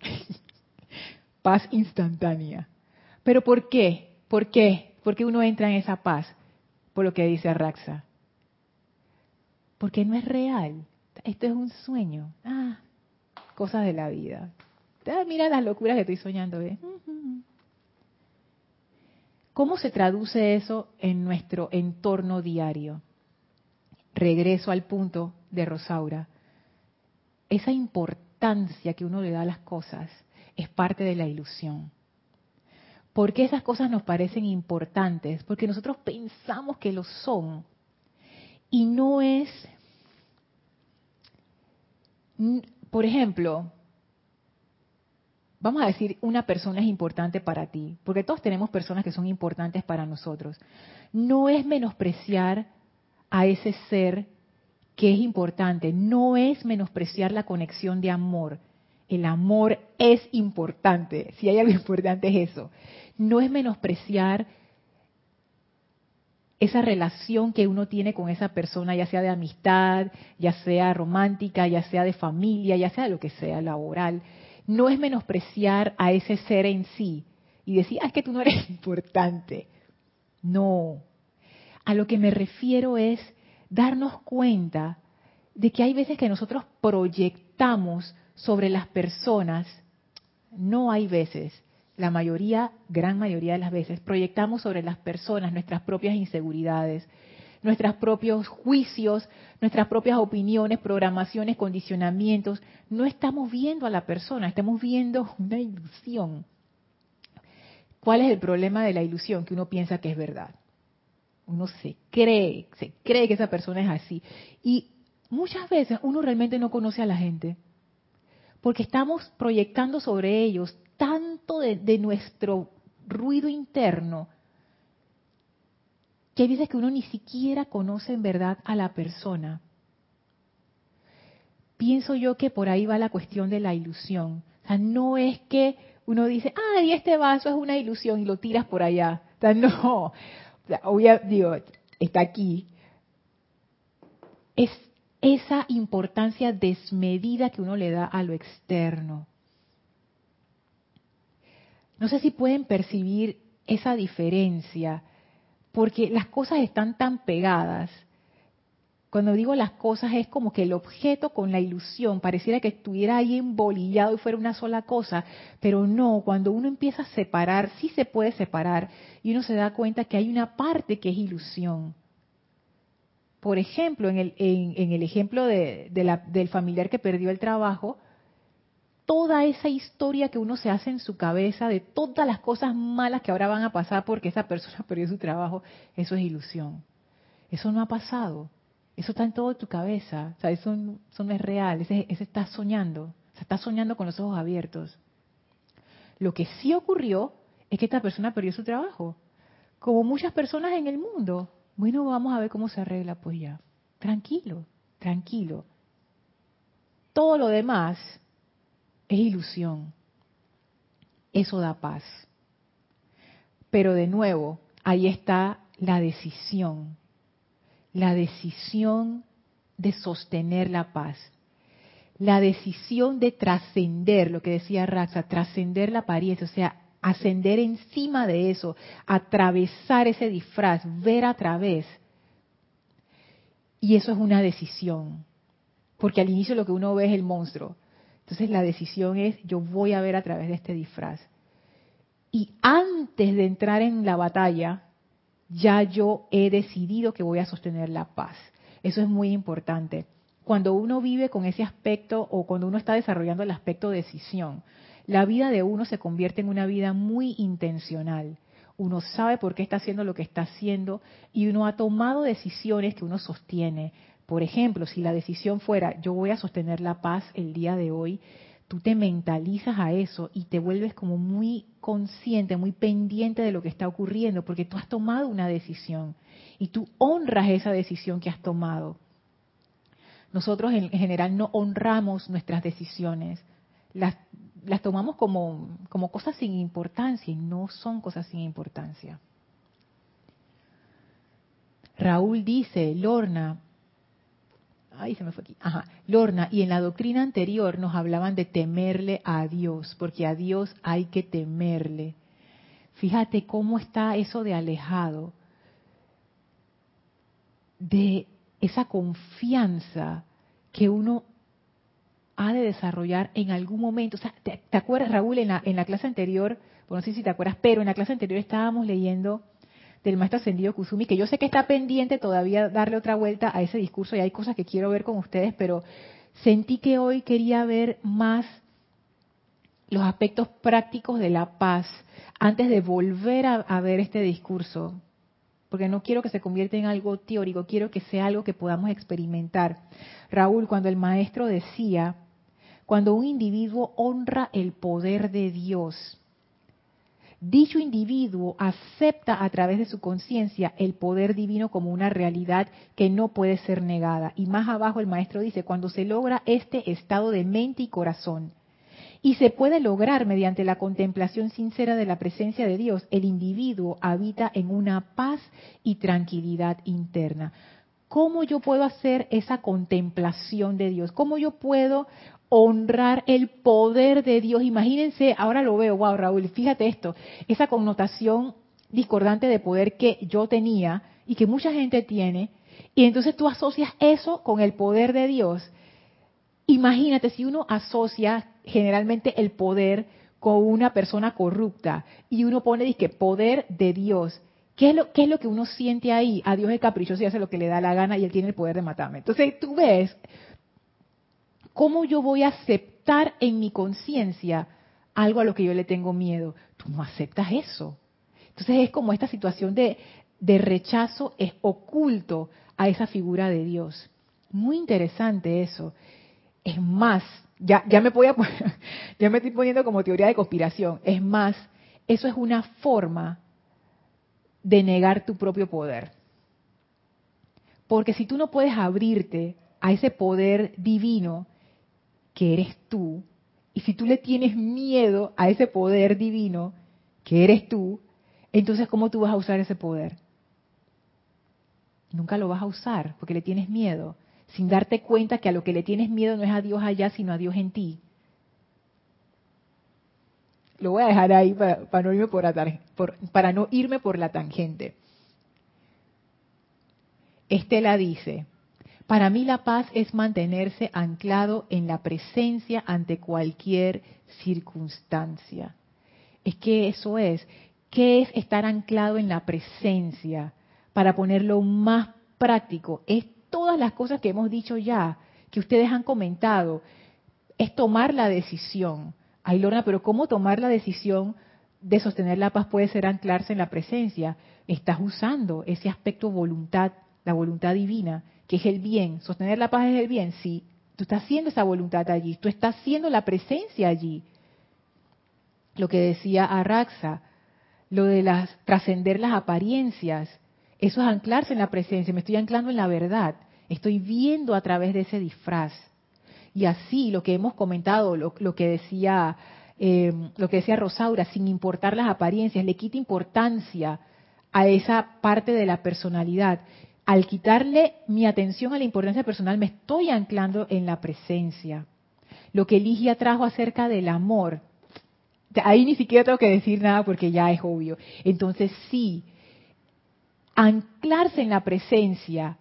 paz instantánea. ¿Pero por qué? ¿Por qué? ¿Por qué uno entra en esa paz? Por lo que dice Arraxa. Porque no es real. Esto es un sueño. Ah, cosas de la vida. Mira las locuras que estoy soñando. ¿eh? ¿Cómo se traduce eso en nuestro entorno diario? Regreso al punto de Rosaura. Esa importancia que uno le da a las cosas es parte de la ilusión. ¿Por qué esas cosas nos parecen importantes? Porque nosotros pensamos que lo son. Y no es, por ejemplo, vamos a decir, una persona es importante para ti, porque todos tenemos personas que son importantes para nosotros. No es menospreciar a ese ser que es importante, no es menospreciar la conexión de amor. El amor es importante, si hay algo importante es eso. No es menospreciar esa relación que uno tiene con esa persona, ya sea de amistad, ya sea romántica, ya sea de familia, ya sea de lo que sea, laboral no es menospreciar a ese ser en sí y decir, ah, es que tú no eres importante. No. A lo que me refiero es darnos cuenta de que hay veces que nosotros proyectamos sobre las personas, no hay veces, la mayoría, gran mayoría de las veces, proyectamos sobre las personas nuestras propias inseguridades, nuestros propios juicios, nuestras propias opiniones, programaciones, condicionamientos. No estamos viendo a la persona, estamos viendo una ilusión. ¿Cuál es el problema de la ilusión? Que uno piensa que es verdad. Uno se cree, se cree que esa persona es así. Y muchas veces uno realmente no conoce a la gente. Porque estamos proyectando sobre ellos tanto de, de nuestro ruido interno que hay veces que uno ni siquiera conoce en verdad a la persona. Pienso yo que por ahí va la cuestión de la ilusión. O sea, no es que uno dice, ay, este vaso es una ilusión y lo tiras por allá. O sea, no. O sea, digo, está aquí. Es esa importancia desmedida que uno le da a lo externo. No sé si pueden percibir esa diferencia porque las cosas están tan pegadas Cuando digo las cosas es como que el objeto con la ilusión pareciera que estuviera ahí embolillado y fuera una sola cosa, pero no, cuando uno empieza a separar, sí se puede separar y uno se da cuenta que hay una parte que es ilusión. Por ejemplo, en el, en, el ejemplo de, del familiar que perdió el trabajo, toda esa historia que uno se hace en su cabeza de todas las cosas malas que ahora van a pasar porque esa persona perdió su trabajo, eso es ilusión. Eso no ha pasado. Eso está en toda tu cabeza. O sea, eso, no es real. Ese, está soñando. Se está soñando con los ojos abiertos. Lo que sí ocurrió es que esta persona perdió su trabajo. Como muchas personas en el mundo. Bueno, vamos a ver cómo se arregla, pues ya. Tranquilo, tranquilo. Todo lo demás es ilusión. Eso da paz. Pero de nuevo, ahí está la decisión. La decisión de sostener la paz. La decisión de trascender, lo que decía Raxa, trascender la apariencia, o sea, ascender encima de eso, atravesar ese disfraz, ver a través. Y eso es una decisión, porque al inicio lo que uno ve es el monstruo, entonces la decisión es, yo voy a ver a través de este disfraz. Y antes de entrar en la batalla, ya yo he decidido que voy a sostener la paz. Eso es muy importante. Cuando uno vive con ese aspecto o cuando uno está desarrollando el aspecto decisión, la vida de uno se convierte en una vida muy intencional. Uno sabe por qué está haciendo lo que está haciendo y uno ha tomado decisiones que uno sostiene, por ejemplo, si la decisión fuera, yo voy a sostener la paz el día de hoy, tú te mentalizas a eso y te vuelves como muy consciente, muy pendiente de lo que está ocurriendo, porque tú has tomado una decisión y tú honras esa decisión que has tomado. Nosotros en general no honramos nuestras decisiones, las, tomamos como, como cosas sin importancia y no son cosas sin importancia. Raúl dice, Lorna, Ahí se me fue aquí. Ajá. Lorna, y en la doctrina anterior nos hablaban de temerle a Dios, porque a Dios hay que temerle. Fíjate cómo está eso de alejado, de esa confianza que uno ha de desarrollar en algún momento. O sea, ¿te, acuerdas, Raúl, en la, en la clase anterior? Bueno, no sé si te acuerdas, pero en la clase anterior estábamos leyendo del maestro ascendido Kusumi, que yo sé que está pendiente todavía darle otra vuelta a ese discurso y hay cosas que quiero ver con ustedes, pero sentí que hoy quería ver más los aspectos prácticos de la paz antes de volver a, ver este discurso, porque no quiero que se convierta en algo teórico, quiero que sea algo que podamos experimentar. Raúl, cuando el maestro decía, cuando un individuo honra el poder de Dios, dicho individuo acepta a través de su conciencia el poder divino como una realidad que no puede ser negada. Y más abajo el maestro dice, cuando se logra este estado de mente y corazón, y se puede lograr mediante la contemplación sincera de la presencia de Dios, el individuo habita en una paz y tranquilidad interna. ¿Cómo yo puedo hacer esa contemplación de Dios? ¿Cómo yo puedo honrar el poder de Dios. Imagínense, ahora lo veo, wow, Raúl, fíjate esto, esa connotación discordante de poder que yo tenía y que mucha gente tiene, y entonces tú asocias eso con el poder de Dios. Imagínate si uno asocia generalmente el poder con una persona corrupta y uno pone que poder de Dios. ¿Qué es, lo, ¿Qué es lo que uno siente ahí? A Dios es caprichoso y hace lo que le da la gana y él tiene el poder de matarme. Entonces tú ves ¿cómo yo voy a aceptar en mi conciencia algo a lo que yo le tengo miedo? Tú no aceptas eso. Entonces es como esta situación de, rechazo es oculto a esa figura de Dios. Muy interesante eso. Es más, ya, ya, me voy a, ya me estoy poniendo como teoría de conspiración. Es más, eso es una forma de negar tu propio poder. Porque si tú no puedes abrirte a ese poder divino, que eres tú, y si tú le tienes miedo a ese poder divino, que eres tú, entonces ¿cómo tú vas a usar ese poder? Nunca lo vas a usar porque le tienes miedo, sin darte cuenta que a lo que le tienes miedo no es a Dios allá, sino a Dios en ti. Lo voy a dejar ahí para, no, irme por, para no irme por la tangente. Estela dice, Para mí la paz es mantenerse anclado en la presencia ante cualquier circunstancia. Es que eso es. ¿Qué es estar anclado en la presencia? Para ponerlo más práctico, es todas las cosas que hemos dicho ya, que ustedes han comentado. Es tomar la decisión. Ay, Lorna, pero ¿cómo tomar la decisión de sostener la paz puede ser anclarse en la presencia? Estás usando ese aspecto voluntad, la voluntad divina que es el bien. Sostener la paz es el bien, sí. Tú estás haciendo esa voluntad allí, tú estás haciendo la presencia allí. Lo que decía Araxa, lo de las trascender las apariencias, eso es anclarse en la presencia, me estoy anclando en la verdad, estoy viendo a través de ese disfraz. Y así lo que hemos comentado, lo, que decía eh, lo que decía Rosaura, sin importar las apariencias, le quita importancia a esa parte de la personalidad al quitarle mi atención a la importancia personal, me estoy anclando en la presencia. Lo que Ligia trajo acerca del amor, ahí ni siquiera tengo que decir nada porque ya es obvio. Entonces sí, anclarse en la presencia.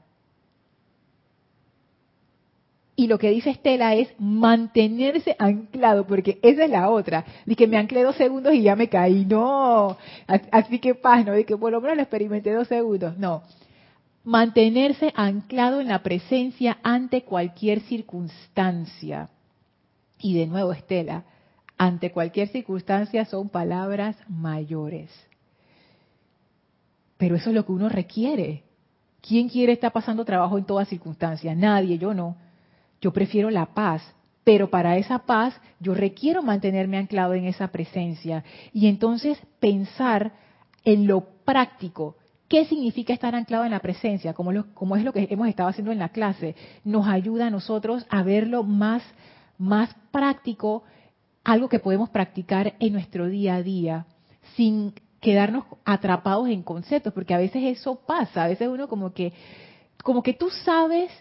Y lo que dice Estela es mantenerse anclado, porque esa es la otra. De que me anclé dos segundos y ya me caí. No. Así que paz, ¿no? De que por lo menos lo experimenté dos segundos. No mantenerse anclado en la presencia ante cualquier circunstancia. Y de nuevo, Estela, ante cualquier circunstancia son palabras mayores. Pero eso es lo que uno requiere. ¿Quién quiere estar pasando trabajo en todas circunstancias? Nadie, yo no. Yo prefiero la paz, pero para esa paz yo requiero mantenerme anclado en esa presencia y entonces pensar en lo práctico, ¿Qué significa estar anclado en la presencia? Como, es lo que hemos estado haciendo en la clase. Nos ayuda a nosotros a verlo más, más práctico, algo que podemos practicar en nuestro día a día, sin quedarnos atrapados en conceptos, porque a veces eso pasa, a veces uno como que, como que tú sabes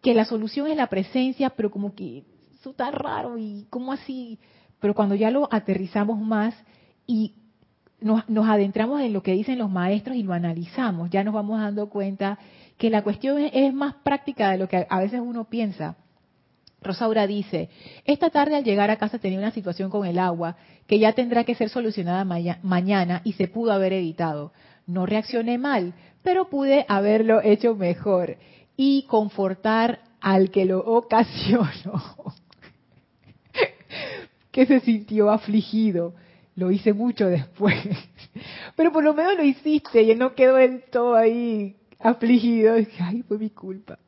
que la solución es la presencia, pero como que eso está raro y cómo así, pero cuando ya lo aterrizamos más y nos, adentramos en lo que dicen los maestros y lo analizamos, ya nos vamos dando cuenta que la cuestión es, más práctica de lo que a veces uno piensa. Rosaura dice, esta tarde al llegar a casa tenía una situación con el agua que ya tendrá que ser solucionada mañana y se pudo haber evitado. No reaccioné mal, pero pude haberlo hecho mejor y confortar al que lo ocasionó, que se sintió afligido lo hice mucho después. Pero por lo menos lo hiciste y él no quedó del todo ahí afligido. Ay, fue mi culpa.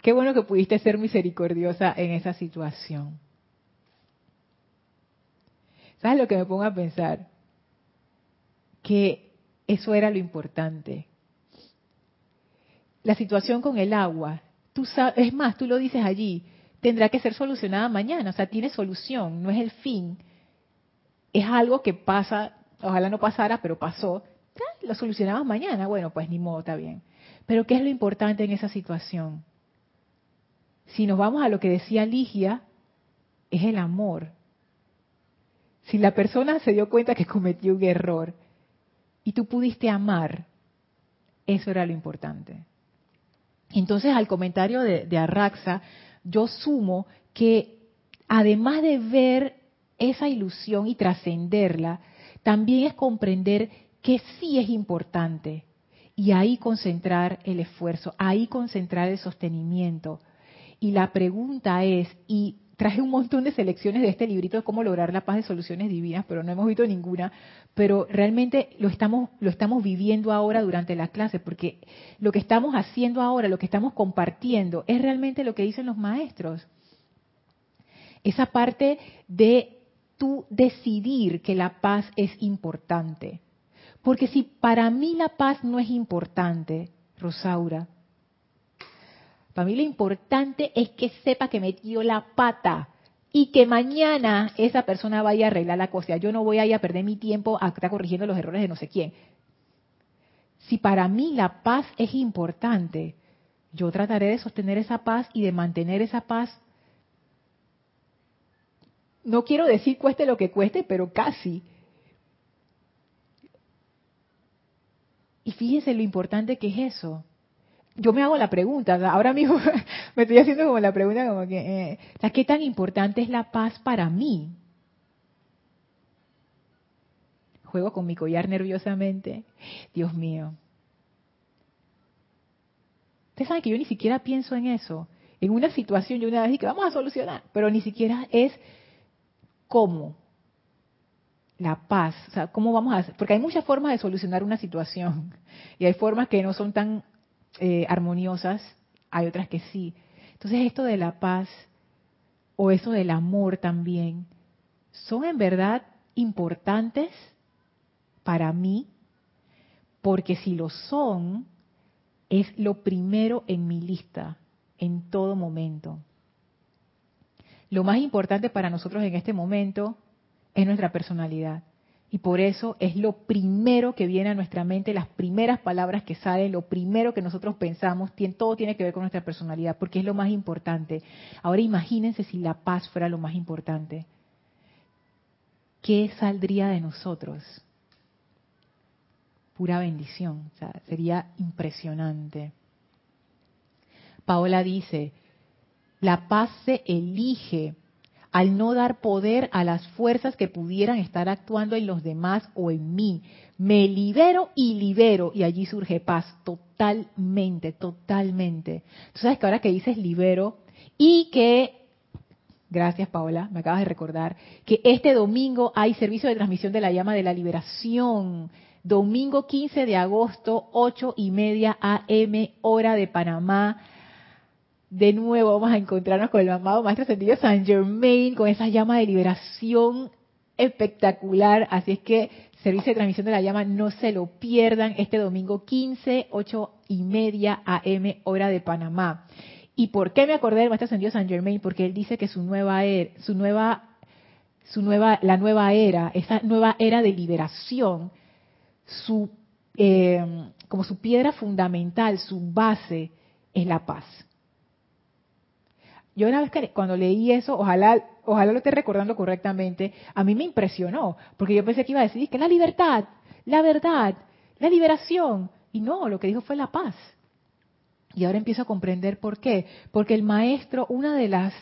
Qué bueno que pudiste ser misericordiosa en esa situación. ¿Sabes lo que me pongo a pensar? Que eso era lo importante. La situación con el agua. Tú sabes, es más, tú lo dices allí tendrá que ser solucionada mañana. O sea, tiene solución, no es el fin. Es algo que pasa, ojalá no pasara, pero pasó. Lo solucionamos mañana. Bueno, pues ni modo, está bien. Pero ¿qué es lo importante en esa situación? Si nos vamos a lo que decía Ligia, es el amor. Si la persona se dio cuenta que cometió un error y tú pudiste amar, eso era lo importante. Entonces, al comentario de, de Arraxa, yo sumo que además de ver esa ilusión y trascenderla, también es comprender que sí es importante y ahí concentrar el esfuerzo, ahí concentrar el sostenimiento. Y la pregunta es, y traje un montón de selecciones de este librito de cómo lograr la paz de soluciones divinas, pero no hemos visto ninguna, pero realmente lo estamos, lo estamos viviendo ahora durante la clase, porque lo que estamos haciendo ahora, lo que estamos compartiendo, es realmente lo que dicen los maestros. Esa parte de tú decidir que la paz es importante. Porque si para mí la paz no es importante, Rosaura, para mí lo importante es que sepa que metió la pata y que mañana esa persona vaya a arreglar la cosa. Yo no voy a ir a perder mi tiempo a estar corrigiendo los errores de no sé quién. Si para mí la paz es importante, yo trataré de sostener esa paz y de mantener esa paz. No quiero decir cueste lo que cueste, pero casi. Y fíjense lo importante que es eso yo me hago la pregunta, ahora mismo me estoy haciendo como la pregunta como que, eh, ¿qué tan importante es la paz para mí? Juego con mi collar nerviosamente. Dios mío. Ustedes saben que yo ni siquiera pienso en eso. En una situación, yo una vez dije vamos a solucionar, pero ni siquiera es cómo. La paz, o sea, cómo vamos a hacer, porque hay muchas formas de solucionar una situación y hay formas que no son tan eh, armoniosas, hay otras que sí. Entonces esto de la paz o eso del amor también son en verdad importantes para mí, porque si lo son, es lo primero en mi lista en todo momento. Lo más importante para nosotros en este momento es nuestra personalidad. Y por eso es lo primero que viene a nuestra mente, las primeras palabras que salen, lo primero que nosotros pensamos, todo tiene que ver con nuestra personalidad, porque es lo más importante. Ahora imagínense si la paz fuera lo más importante. ¿Qué saldría de nosotros? Pura bendición, sería impresionante. Paola dice, la paz se elige al no dar poder a las fuerzas que pudieran estar actuando en los demás o en mí. Me libero y libero y allí surge paz totalmente, totalmente. Tú sabes que ahora que dices libero y que, gracias Paola, me acabas de recordar, que este domingo hay servicio de transmisión de la llama de la liberación. Domingo 15 de agosto, 8 y media AM, hora de Panamá de nuevo vamos a encontrarnos con el amado Maestro Sentido San Germain, con esa llama de liberación espectacular. Así es que servicio de transmisión de la llama, no se lo pierdan este domingo 15, 8 y media AM, hora de Panamá. ¿Y por qué me acordé del Maestro Ascendido San Germain? Porque él dice que su nueva era, su nueva, su nueva, la nueva era, esa nueva era de liberación, su, eh, como su piedra fundamental, su base, es la paz yo una vez que cuando leí eso, ojalá, ojalá lo esté recordando correctamente, a mí me impresionó, porque yo pensé que iba a decir que la libertad, la verdad, la liberación, y no, lo que dijo fue la paz. Y ahora empiezo a comprender por qué, porque el maestro, una de las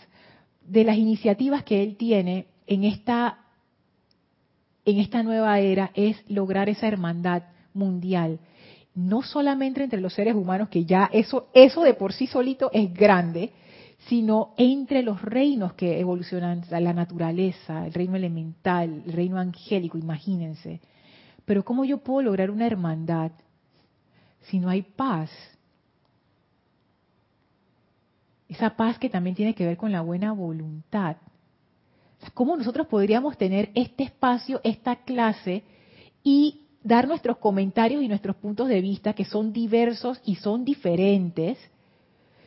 de las iniciativas que él tiene en esta en esta nueva era es lograr esa hermandad mundial, no solamente entre los seres humanos que ya eso eso de por sí solito es grande, sino entre los reinos que evolucionan, la naturaleza, el reino elemental, el reino angélico, imagínense. Pero ¿cómo yo puedo lograr una hermandad si no hay paz? Esa paz que también tiene que ver con la buena voluntad. ¿Cómo nosotros podríamos tener este espacio, esta clase y dar nuestros comentarios y nuestros puntos de vista que son diversos y son diferentes?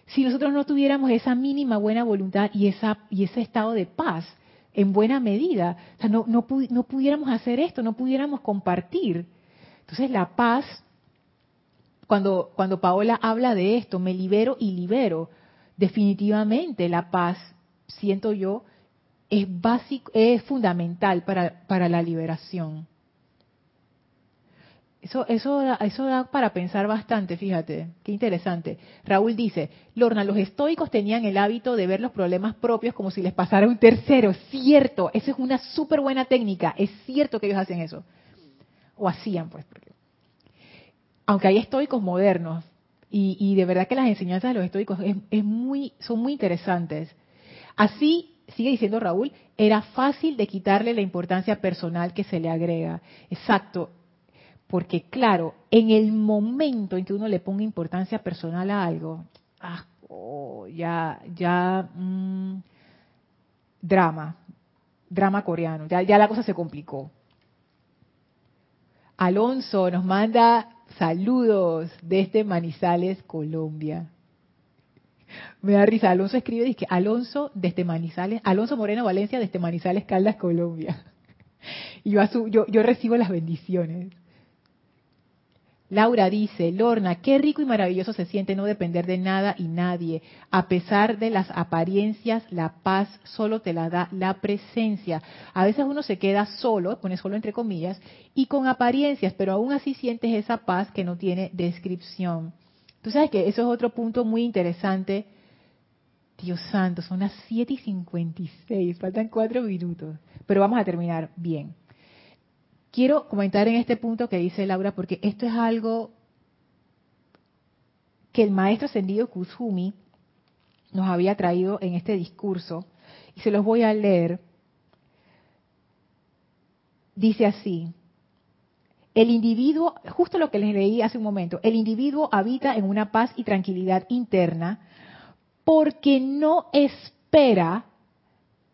Si nosotros no tuviéramos esa mínima buena voluntad y, esa, y ese estado de paz en buena medida. O sea, no, no, no pudiéramos hacer esto, no pudiéramos compartir. Entonces la paz, cuando, cuando Paola habla de esto, me libero y libero, definitivamente la paz, siento yo, es básico, es fundamental para, para la liberación. Eso, eso, eso da para pensar bastante, fíjate, qué interesante. Raúl dice, Lorna, los estoicos tenían el hábito de ver los problemas propios como si les pasara un tercero. Cierto, esa es una súper buena técnica, es cierto que ellos hacen eso. O hacían, pues. Porque... Aunque hay estoicos modernos, y, y, de verdad que las enseñanzas de los estoicos es muy, son muy interesantes. Así, sigue diciendo Raúl, era fácil de quitarle la importancia personal que se le agrega. Exacto, porque claro, en el momento en que uno le ponga importancia personal a algo, ah, oh, ya, ya, mm, drama, drama coreano, ya, ya la cosa se complicó. Alonso nos manda saludos desde Manizales, Colombia. Me da risa, Alonso escribe, dice Alonso desde Manizales, Alonso Moreno Valencia desde Manizales, Caldas, Colombia. Y yo, yo recibo las bendiciones. Laura dice, Lorna, qué rico y maravilloso se siente no depender de nada y nadie. A pesar de las apariencias, la paz solo te la da la presencia. A veces uno se queda solo, pone solo entre comillas, y con apariencias, pero aún así sientes esa paz que no tiene descripción. Tú sabes que eso es otro punto muy interesante. Dios santo, son las 7 y 56, faltan cuatro minutos, pero vamos a terminar bien. Quiero comentar en este punto que dice Laura, porque esto es algo que el maestro ascendido Kuzumi nos había traído en este discurso, y se los voy a leer. Dice así, el individuo, justo lo que les leí hace un momento, el individuo habita en una paz y tranquilidad interna porque no espera,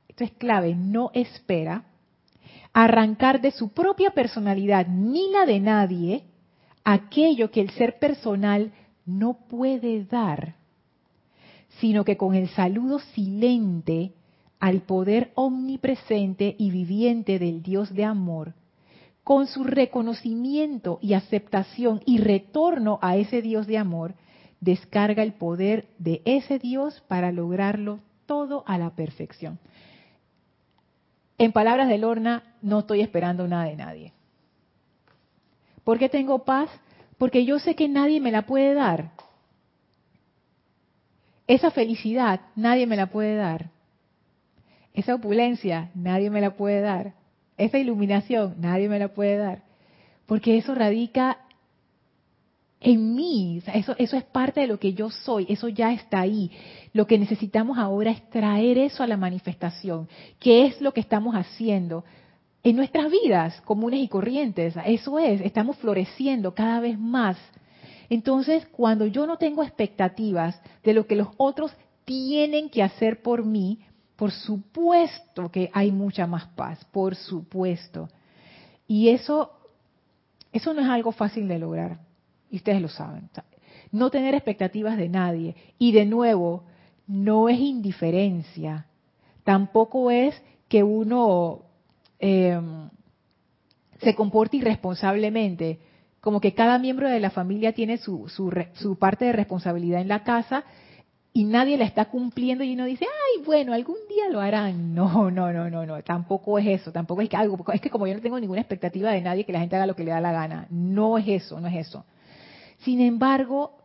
esto es clave, no espera arrancar de su propia personalidad ni la de nadie aquello que el ser personal no puede dar, sino que con el saludo silente al poder omnipresente y viviente del Dios de amor, con su reconocimiento y aceptación y retorno a ese Dios de amor, descarga el poder de ese Dios para lograrlo todo a la perfección. En palabras de Lorna, no estoy esperando nada de nadie. ¿Por qué tengo paz? Porque yo sé que nadie me la puede dar. Esa felicidad nadie me la puede dar. Esa opulencia nadie me la puede dar esa iluminación nadie me la puede dar, porque eso radica en mí, eso, eso es parte de lo que yo soy, eso ya está ahí. Lo que necesitamos ahora es traer eso a la manifestación, que es lo que estamos haciendo en nuestras vidas comunes y corrientes. Eso es, estamos floreciendo cada vez más. Entonces, cuando yo no tengo expectativas de lo que los otros tienen que hacer por mí, por supuesto que hay mucha más paz, por supuesto. Y eso, eso no es algo fácil de lograr, y ustedes lo saben. No tener expectativas de nadie. Y de nuevo, no es indiferencia, tampoco es que uno em, se comporte irresponsablemente, como que cada miembro de la familia tiene su, su, su parte de responsabilidad en la casa y nadie la está cumpliendo y uno dice, ay, bueno, algún día lo harán. No, no, no, no, no, tampoco es eso, tampoco es que algo, es que como yo no tengo ninguna expectativa de nadie que la gente haga lo que le da la gana, no es eso, no es eso. Sin embargo,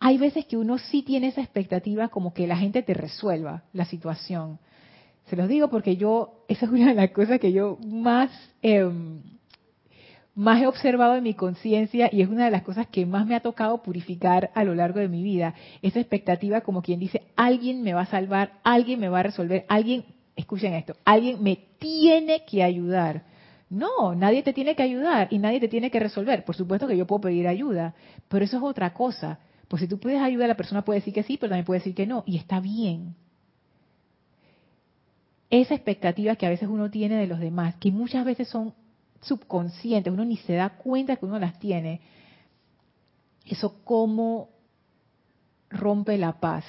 hay veces que uno sí tiene esa expectativa como que la gente te resuelva la situación. Se los digo porque yo, esa es una de las cosas que yo más eh, más he observado en mi conciencia y es una de las cosas que más me ha tocado purificar a lo largo de mi vida. Esa expectativa como quien dice, alguien me va a salvar, alguien me va a resolver, alguien, escuchen esto, alguien me tiene que ayudar. No, nadie te tiene que ayudar y nadie te tiene que resolver. Por supuesto que yo puedo pedir ayuda, pero eso es otra cosa. Pues si tú puedes ayudar, la persona puede decir que sí, pero también puede decir que no, y está bien. Esa expectativa que a veces uno tiene de los demás, que muchas veces son subconscientes, uno ni se da cuenta que uno las tiene, eso cómo rompe la paz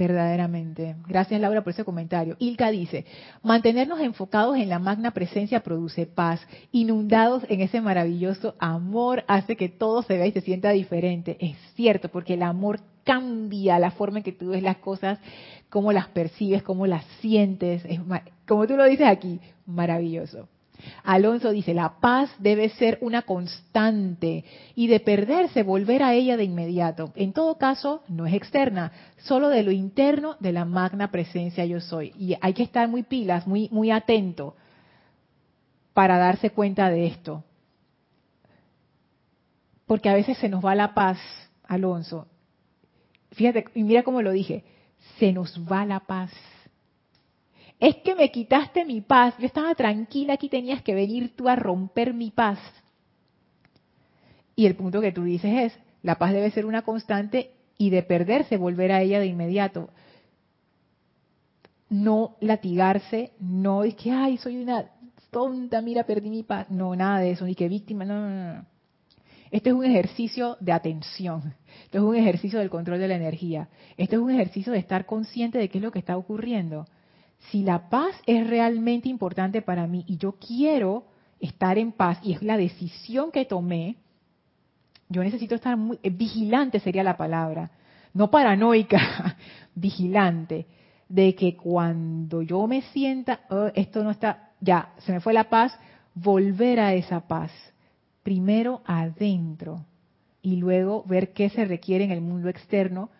verdaderamente. Gracias Laura por ese comentario. Ilka dice, mantenernos enfocados en la magna presencia produce paz, inundados en ese maravilloso amor hace que todo se vea y se sienta diferente. Es cierto, porque el amor cambia la forma en que tú ves las cosas, cómo las percibes, cómo las sientes. Es, como tú lo dices aquí, maravilloso. Alonso dice, la paz debe ser una constante y de perderse volver a ella de inmediato. En todo caso, no es externa, solo de lo interno de la magna presencia yo soy. Y hay que estar muy pilas, muy, muy atento para darse cuenta de esto. Porque a veces se nos va la paz, Alonso. Fíjate, y mira cómo lo dije, se nos va la paz es que me quitaste mi paz, yo estaba tranquila, aquí tenías que venir tú a romper mi paz. Y el punto que tú dices es, la paz debe ser una constante y de perderse volver a ella de inmediato. No latigarse, no es que, ay, soy una tonta, mira, perdí mi paz. No, nada de eso, ni que víctima, no, no, no. Este es un ejercicio de atención, esto es un ejercicio del control de la energía, esto es un ejercicio de estar consciente de qué es lo que está ocurriendo si la paz es realmente importante para mí y yo quiero estar en paz y es la decisión que tomé, yo necesito estar muy eh, vigilante sería la palabra, no paranoica, vigilante de que cuando yo me sienta oh, esto no está ya, se me fue la paz, volver a esa paz. Primero adentro, y luego ver qué se requiere en el mundo externo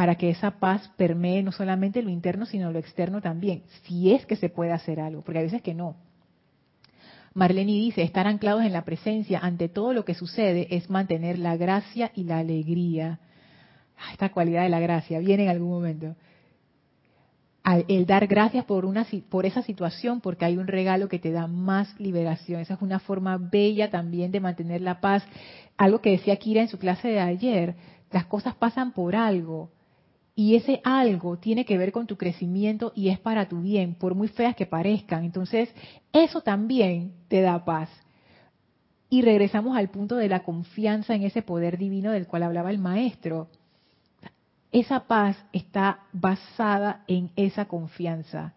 para que esa paz permee no solamente lo interno, sino lo externo también, si es que se puede hacer algo, porque a veces que no. Marlene dice, estar anclados en la presencia ante todo lo que sucede es mantener la gracia y la alegría. Ah, esta cualidad de la gracia viene en algún momento. El dar gracias por, una, por esa situación, porque hay un regalo que te da más liberación. Esa es una forma bella también de mantener la paz. Algo que decía Kira en su clase de ayer, las cosas pasan por algo y ese algo tiene que ver con tu crecimiento y es para tu bien, por muy feas que parezcan. Entonces, eso también te da paz. Y regresamos al punto de la confianza en ese poder divino del cual hablaba el maestro. Esa paz está basada en esa confianza.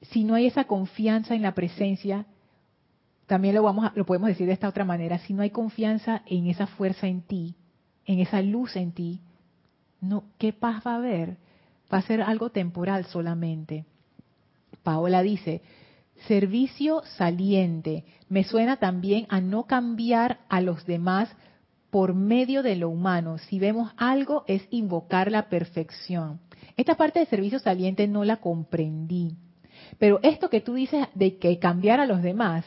Si no hay esa confianza en la presencia, también lo vamos lo podemos decir de esta otra manera, si no hay confianza en esa fuerza en ti, en esa luz en ti, no, ¿qué paz va a haber? Va a ser algo temporal solamente. Paola dice, servicio saliente. Me suena también a no cambiar a los demás por medio de lo humano. Si vemos algo es invocar la perfección. Esta parte de servicio saliente no la comprendí. Pero esto que tú dices de que cambiar a los demás,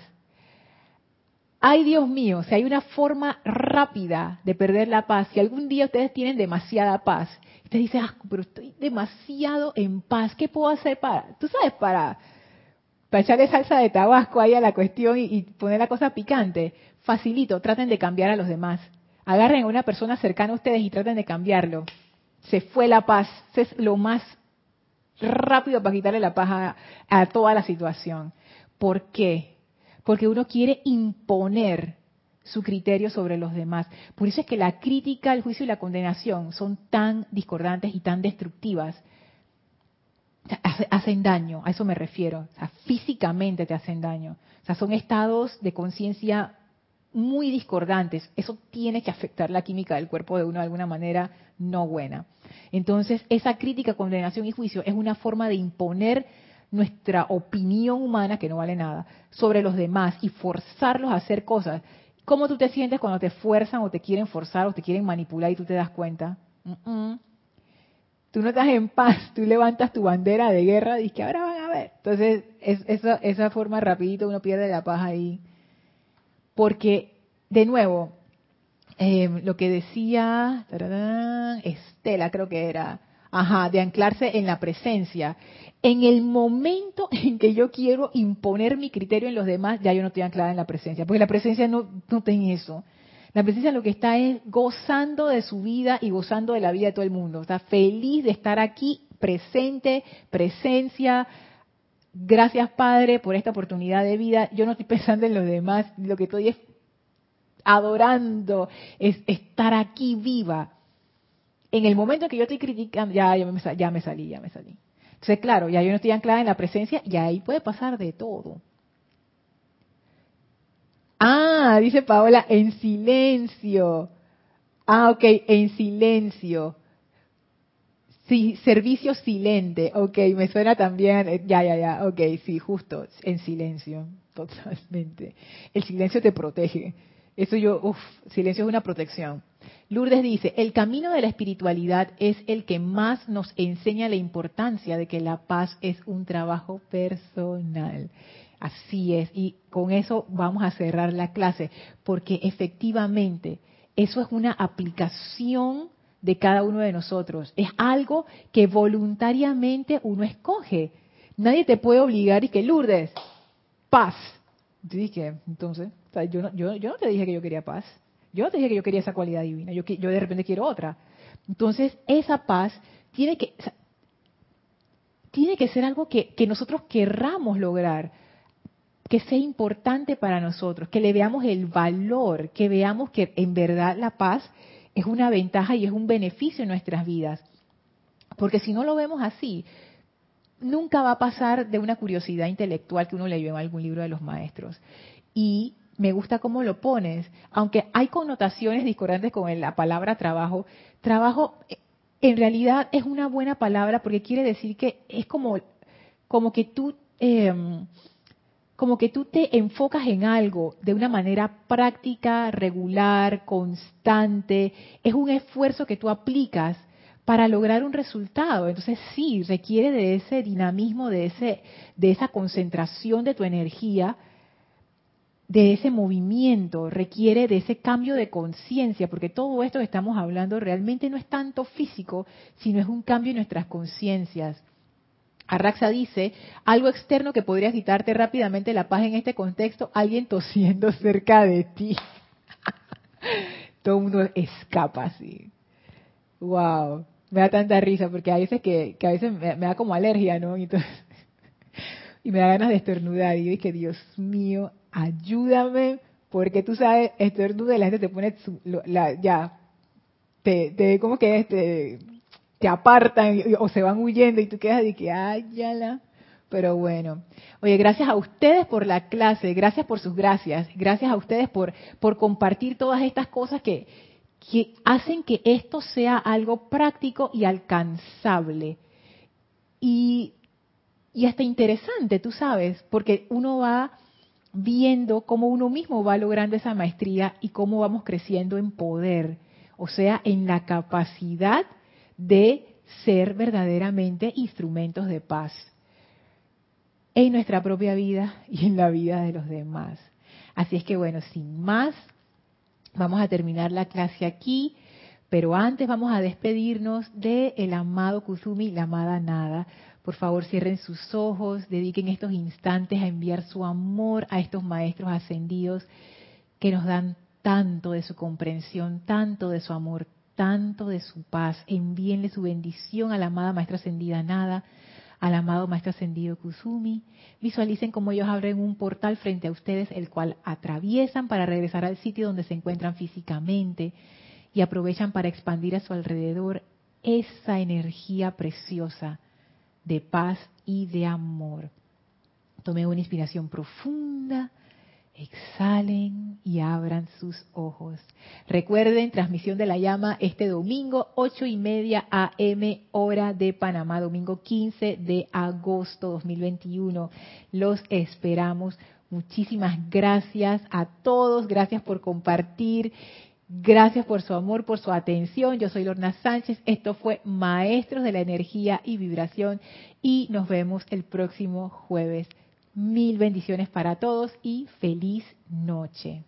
ay Dios mío, si hay una forma rápida de perder la paz, si algún día ustedes tienen demasiada paz, ustedes dicen, ah, pero estoy demasiado en paz, ¿qué puedo hacer para, tú sabes, para, para echarle salsa de tabasco ahí a la cuestión y, poner la cosa picante? Facilito, traten de cambiar a los demás. Agarren a una persona cercana a ustedes y traten de cambiarlo. Se fue la paz, es lo más rápido para quitarle la paz a, a toda la situación. ¿Por qué? Porque uno quiere imponer su criterio sobre los demás. Por eso es que la crítica, el juicio y la condenación son tan discordantes y tan destructivas. Hacen daño, a eso me refiero. O sea, físicamente te hacen daño. O sea, son estados de conciencia muy discordantes. Eso tiene que afectar la química del cuerpo de uno de alguna manera no buena. Entonces, esa crítica, condenación y juicio es una forma de imponer nuestra opinión humana, que no vale nada, sobre los demás y forzarlos a hacer cosas. ¿Cómo tú te sientes cuando te fuerzan o te quieren forzar o te quieren manipular y tú te das cuenta? Tú no estás en paz, tú levantas tu bandera de guerra y que ahora van a ver. Entonces, es, esa, esa forma rapidito uno pierde la paz ahí. Porque, de nuevo, eh, lo que decía Estela, creo que era, ajá, de anclarse en la presencia en el momento en que yo quiero imponer mi criterio en los demás, ya yo no estoy anclada en la presencia, porque la presencia no, no tiene eso. La presencia lo que está es gozando de su vida y gozando de la vida de todo el mundo. Está feliz de estar aquí, presente, presencia. Gracias Padre por esta oportunidad de vida. Yo no estoy pensando en los demás, lo que estoy es adorando, es estar aquí viva. En el momento en que yo estoy criticando, ya, ya, me, ya me salí, ya me salí. Entonces, claro, ya yo no estoy anclada en la presencia y ahí puede pasar de todo. Ah, dice Paola, en silencio. Ah, ok, en silencio. Sí, servicio silente. Ok, me suena también. Eh, ya, ya, ya. Ok, sí, justo. En silencio. Totalmente. El silencio te protege. Eso yo, uff, silencio es una protección. Lourdes dice, el camino de la espiritualidad es el que más nos enseña la importancia de que la paz es un trabajo personal. Así es, y con eso vamos a cerrar la clase, porque efectivamente eso es una aplicación de cada uno de nosotros. Es algo que voluntariamente uno escoge. Nadie te puede obligar y que Lourdes, paz. dije, entonces, yo, no, yo, yo no te dije que yo quería paz. Yo no te dije que yo quería esa cualidad divina, yo, yo de repente quiero otra. Entonces, esa paz tiene que, tiene que ser algo que, que nosotros querramos lograr, que sea importante para nosotros, que le veamos el valor, que veamos que en verdad la paz es una ventaja y es un beneficio en nuestras vidas. Porque si no lo vemos así, nunca va a pasar de una curiosidad intelectual que uno leyó en algún libro de los maestros. Y me gusta cómo lo pones, aunque hay connotaciones discordantes con la palabra trabajo, trabajo eh, en realidad es una buena palabra porque quiere decir que es como, como que tú, em, como que tú te enfocas en algo de una manera práctica, regular, constante, es un esfuerzo que tú aplicas para lograr un resultado. Entonces sí, requiere de ese dinamismo, de ese de esa concentración de tu energía, de ese movimiento, requiere de ese cambio de conciencia, porque todo esto que estamos hablando realmente no es tanto físico, sino es un cambio en nuestras conciencias. Arraxa dice, algo externo que podría quitarte rápidamente la paz en este contexto, alguien tosiendo cerca de ti. Todo el mundo escapa así. Wow, me da tanta risa porque hay veces que, a veces me, da como alergia, ¿no? Y, me da ganas de estornudar y yo dije, Dios mío, ayúdame, porque tú sabes, estornuda y la gente te pone, la, ya, te, te, como que te apartan o se van huyendo y tú quedas de que, ay, ya. Pero bueno, oye, gracias a ustedes por la clase, gracias por sus gracias, gracias a ustedes por, por compartir todas estas cosas que, que hacen que esto sea algo práctico y alcanzable. Y, y hasta interesante, tú sabes, porque uno va viendo cómo uno mismo va logrando esa maestría y cómo vamos creciendo en poder, o sea, en la capacidad de ser verdaderamente instrumentos de paz en nuestra propia vida y en la vida de los demás. Así es que bueno, sin más, vamos a terminar la clase aquí, pero antes vamos a despedirnos de el amado Kusumi, la amada Nada. Por favor, cierren sus ojos, dediquen estos instantes a enviar su amor a estos maestros ascendidos que nos dan tanto de su comprensión, tanto de su amor, tanto de su paz. Envíenle su bendición a la amada Maestra Ascendida Nada, al amado Maestro Ascendido Kusumi. Visualicen cómo ellos abren un portal frente a ustedes, el cual atraviesan para regresar al sitio donde se encuentran físicamente y aprovechan para expandir a su alrededor esa energía preciosa de paz y de amor. Tome una inspiración profunda Exhalen y abran sus ojos. Recuerden, transmisión de la llama este domingo, ocho y media AM, hora de Panamá, domingo 15 de agosto 2021. Los esperamos. Muchísimas gracias a todos. Gracias por compartir. Gracias por su amor, por su atención. Yo soy Lorna Sánchez. Esto fue Maestros de la Energía y Vibración y nos vemos el próximo jueves. Mil bendiciones para todos y feliz noche.